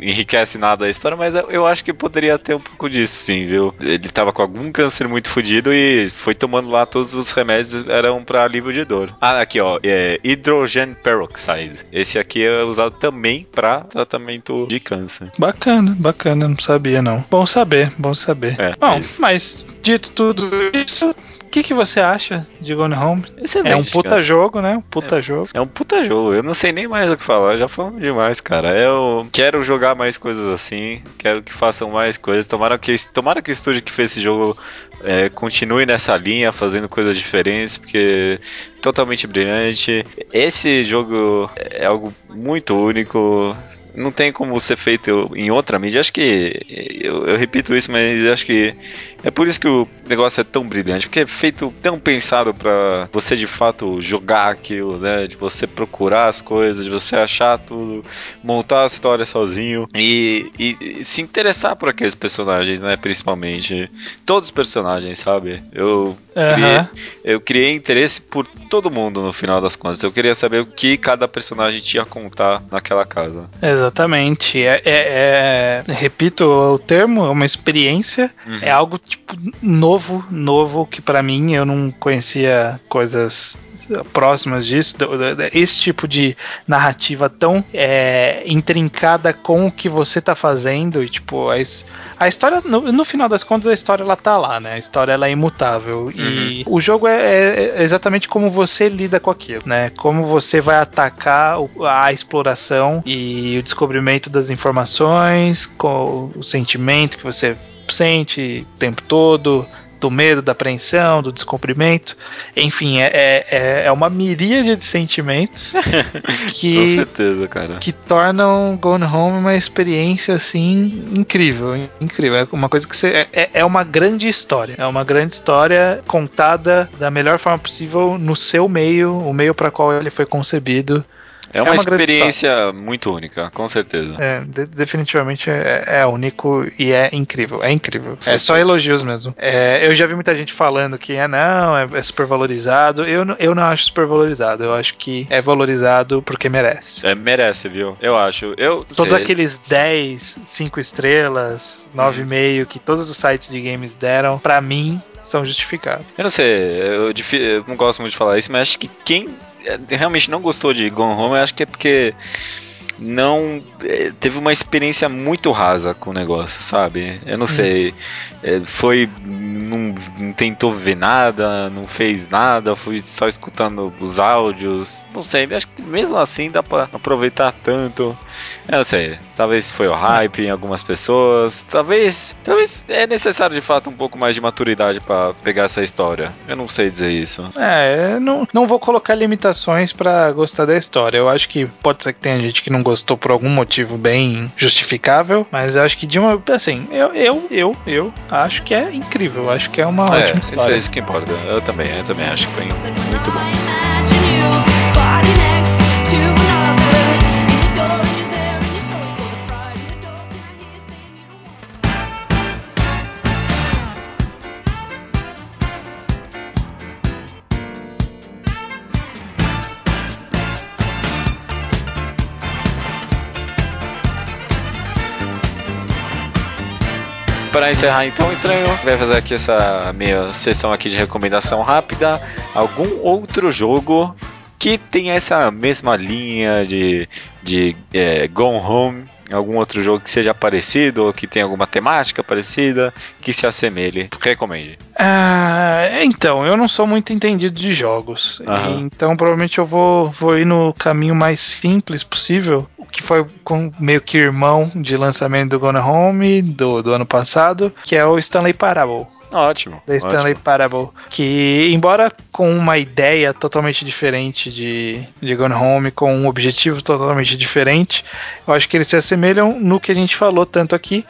enriquece nada a história, mas eu- acho que poderia ter um pouco disso, sim, viu? Ele tava com algum câncer muito fodido e foi tomando lá todos os remédios eram pra alívio de dor. Ah, aqui ó, é hidrogen peroxide. Esse aqui é usado também pra tratamento de câncer.
Bacana, bacana, não sabia não. Bom saber, bom saber.
É,
Bom,
é
mas dito tudo isso, o que, que você acha de Gone Home?
Excelente,
É um puta
cara.
jogo, né? Um puta jogo.
É um puta jogo, eu não sei nem mais o que falar, já falamos demais, cara. Eu quero jogar mais coisas assim, quero que façam mais coisas. Tomara que, tomara que o estúdio que fez esse jogo é, continue nessa linha, fazendo coisas diferentes, porque é totalmente brilhante. Esse jogo é algo muito único. Não tem como ser feito em outra mídia. Acho que. Eu, eu repito isso, mas acho que é por isso que o negócio é tão brilhante, porque é feito tão pensado pra você de fato jogar aquilo, né? De você procurar as coisas, de você achar tudo, montar a história sozinho e, e- e se interessar por aqueles personagens, né? Principalmente. Todos os personagens, sabe? Eu criei,
Aham.
eu criei interesse por todo mundo no final das contas. Eu queria saber o que cada personagem tinha a contar naquela casa.
Exatamente. É, é- é- repito o termo, é uma experiência.
Uhum.
É algo tipo novo, novo que pra mim eu não conhecia coisas próximas disso, esse tipo de narrativa tão é, intrincada com o que você tá fazendo e tipo a, his- a história no, no final das contas a história ela tá lá, né? A história ela é imutável e o jogo é, é- é exatamente como você lida com aquilo, né? Como você vai atacar a exploração e o descobrimento das informações, com o sentimento que você sente o tempo todo, do medo, da apreensão, do descumprimento. Enfim, é, é, é- é uma miríade de sentimentos (laughs)
Com
que,
certeza, cara.
que tornam Gone Home uma experiência assim incrível. Incrível. É uma coisa que você. É, é- é uma grande história. É uma grande história contada da melhor forma possível no seu meio, o meio para qual ele foi concebido.
É uma,
uma grande
experiência muito única, com certeza.
É, de- definitivamente é, é único e é incrível. É incrível. É só
sim.
elogios mesmo. É, eu já vi muita gente falando que é não, é, é super valorizado. Eu, não- eu não acho super valorizado. Eu acho que é valorizado porque merece.
É, merece, viu? Eu acho. Eu
Todos
sei.
aqueles 10, 5 estrelas, 9,5 que todos os sites de games deram, pra mim, são justificados.
Eu não sei, eu, eu não gosto muito de falar isso, mas acho que quem é, realmente não gostou de Gone Home, eu acho que é porque não é, teve uma experiência muito rasa com o negócio, sabe? Eu não hum. sei. É, foi. Não, não, tentou ver nada, não fez nada, fui só escutando os áudios. Não sei, acho que mesmo assim dá pra aproveitar tanto. Eu não sei. Talvez foi o hype em algumas pessoas. Talvez. Talvez é necessário de fato um pouco mais de maturidade para pegar essa história. Eu não sei dizer isso.
É, não, não vou colocar limitações para gostar da história. Eu acho que pode ser que tenha gente que não gostou por algum motivo bem justificável, mas eu acho que de uma. Assim, eu, eu, eu, eu acho que é incrível. Eu acho que é uma é, ótima história.
Isso é isso que importa. Eu também, eu também acho que foi muito bom. Para encerrar então, estranho, vai fazer aqui essa minha sessão aqui de recomendação rápida. Algum outro jogo que tem essa mesma linha de, de é, Gone Home algum outro jogo que seja parecido ou que tenha alguma temática parecida que se assemelhe? Recomende.
Ah, então, eu não sou muito entendido de jogos. Uhum. Então, provavelmente eu vou, vou ir no caminho mais simples possível, que foi com meio que irmão de lançamento do Gone Home do, do ano passado, que é o Stanley Parable.
Ótimo.
Da Stanley ótimo. Parable. Que, embora com uma ideia totalmente diferente de, de Gone Home, com um objetivo totalmente diferente, eu acho que eles se assemelham no que a gente falou tanto aqui,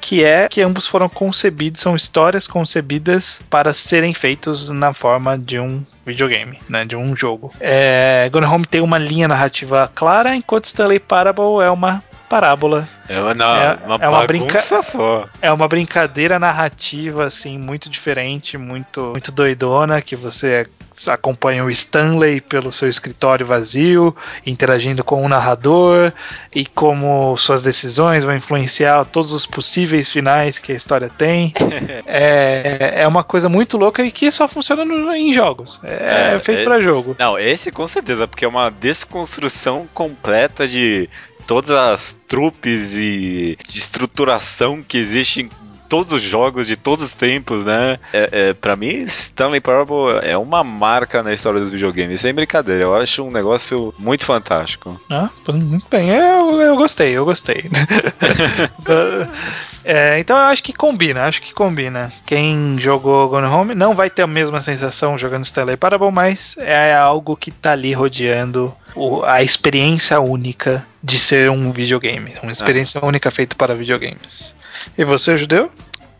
que é que ambos foram concebidos, são histórias concebidas para serem feitos na forma de um videogame, né, de um jogo. É, Gone Home tem uma linha narrativa clara, enquanto Stanley Parable é uma parábola.
É uma, não, é, uma, é uma brinca só.
É uma brincadeira narrativa, assim, muito diferente, muito, muito doidona, que você acompanha o Stanley pelo seu escritório vazio, interagindo com o narrador e como suas decisões vão influenciar todos os possíveis finais que a história tem. (laughs) é, é uma coisa muito louca e que só funciona no, em jogos. É, é feito é, para jogo.
Não, esse com certeza, porque é uma desconstrução completa de todas as trupes e de estruturação que existem todos os jogos de todos os tempos, né? É, é, pra mim, Stanley Parable é uma marca na história dos videogames, sem brincadeira. Eu acho um negócio muito fantástico.
Ah, muito bem. Eu, eu gostei, eu gostei. (laughs) é, então eu acho que combina, acho que combina. Quem jogou Gone Home não vai ter a mesma sensação jogando Stanley Parable, mas é algo que tá ali rodeando a experiência única de ser um videogame. Uma experiência ah. única feita para videogames. E você, judeu?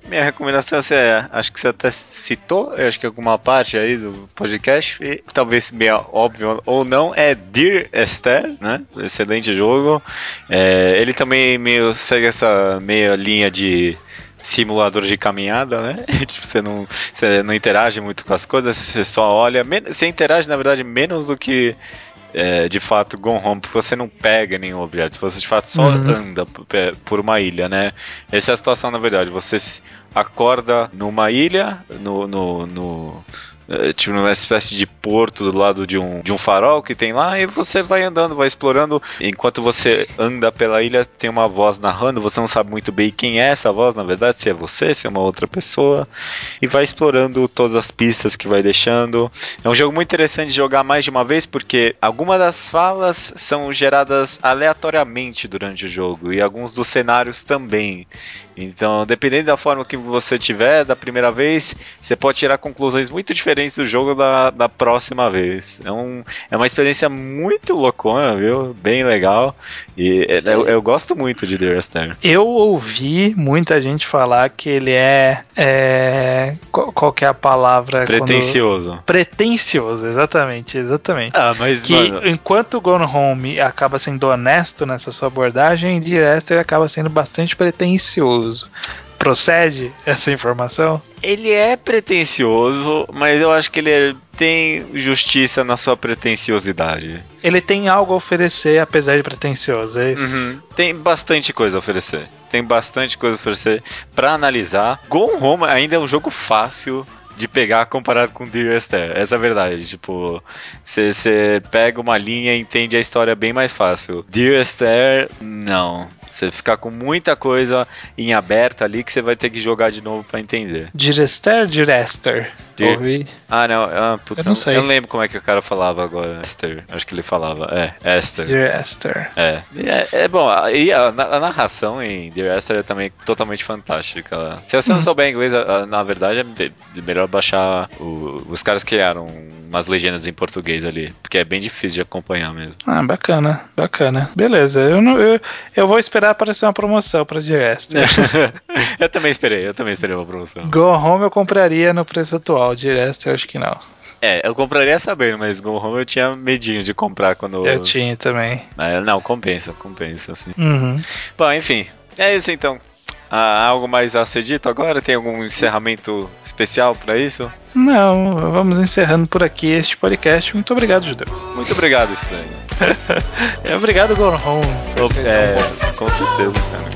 Minha recomendação é, acho que você até citou, acho que alguma parte aí do podcast, e talvez meio óbvio ou não, é Dear Esther, né? Excelente jogo. É, ele também meio segue essa meia linha de simulador de caminhada, né? (laughs) tipo, você não, você não interage muito com as coisas, você só olha. Você interage, na verdade, menos do que é, de fato Gone Home, porque você não pega nenhum objeto, você de fato só uhum. anda por uma ilha, né? Essa é a situação, na verdade. Você acorda numa ilha, no, no, no tipo numa espécie de porto do lado de um, de um farol que tem lá, e você vai andando, vai explorando. Enquanto você anda pela ilha, tem uma voz narrando, você não sabe muito bem quem é essa voz, na verdade, se é você, se é uma outra pessoa, e vai explorando todas as pistas que vai deixando. É um jogo muito interessante de jogar mais de uma vez, porque algumas das falas são geradas aleatoriamente durante o jogo, e alguns dos cenários também. Então, dependendo da forma que você tiver da primeira vez, você pode tirar conclusões muito diferentes do jogo da, da próxima vez. É, um, é uma experiência muito loucona, viu? Bem legal. E é, eu, eu gosto muito de The Restaurant.
Eu ouvi muita gente falar que ele é. é qual, qual que é a palavra?
Pretencioso.
Quando... Pretencioso, exatamente, exatamente.
Ah, mas.
Que mano... enquanto Gone Home acaba sendo honesto nessa sua abordagem, The Restaurant acaba sendo bastante pretencioso Procede essa informação?
Ele é pretencioso, mas eu acho que ele é, tem justiça na sua pretenciosidade.
Ele tem algo a oferecer, apesar de pretencioso, é isso? Uhum.
Tem bastante coisa a oferecer. Tem bastante coisa a oferecer para analisar. Gone Home ainda é um jogo fácil
de pegar comparado com Dear Esther. Essa é a verdade. Tipo, você pega uma linha e entende a história bem mais fácil. Dear Esther, não. Você ficar com muita coisa em aberto ali que você vai ter que jogar de novo para entender.
Direster, Direster.
Dir-
Ouvi.
Ah, não. Ah, putz,
Eu não sei.
Eu não lembro como é que o cara falava agora. Esther. Acho que ele falava. É, Esther.
Direster.
É. É, é bom, aí a, a narração em Dear Esther é também totalmente fantástica. Se você não souber inglês, a- a- na verdade é me- melhor baixar. o- os caras criaram umas legendas em português ali, porque é bem difícil de acompanhar mesmo.
Ah, bacana, bacana. Beleza, eu, não, eu, eu vou esperar aparecer uma promoção pra Direster. (laughs)
eu também esperei, eu também esperei uma promoção.
Go Home eu compraria no preço atual, Direster eu acho que não.
É, eu compraria sabendo, mas Go Home eu tinha medinho de comprar quando.
Eu tinha também.
Mas, não, compensa, compensa, assim.
Uhum.
Bom, enfim, é isso então. Ah, algo mais a ser dito agora? Tem algum encerramento especial pra isso?
Não, vamos encerrando por aqui este podcast. Muito obrigado, Judeu.
Muito obrigado, Estranho. (laughs)
É, Obrigado, Go Home.
É, com certeza, cara.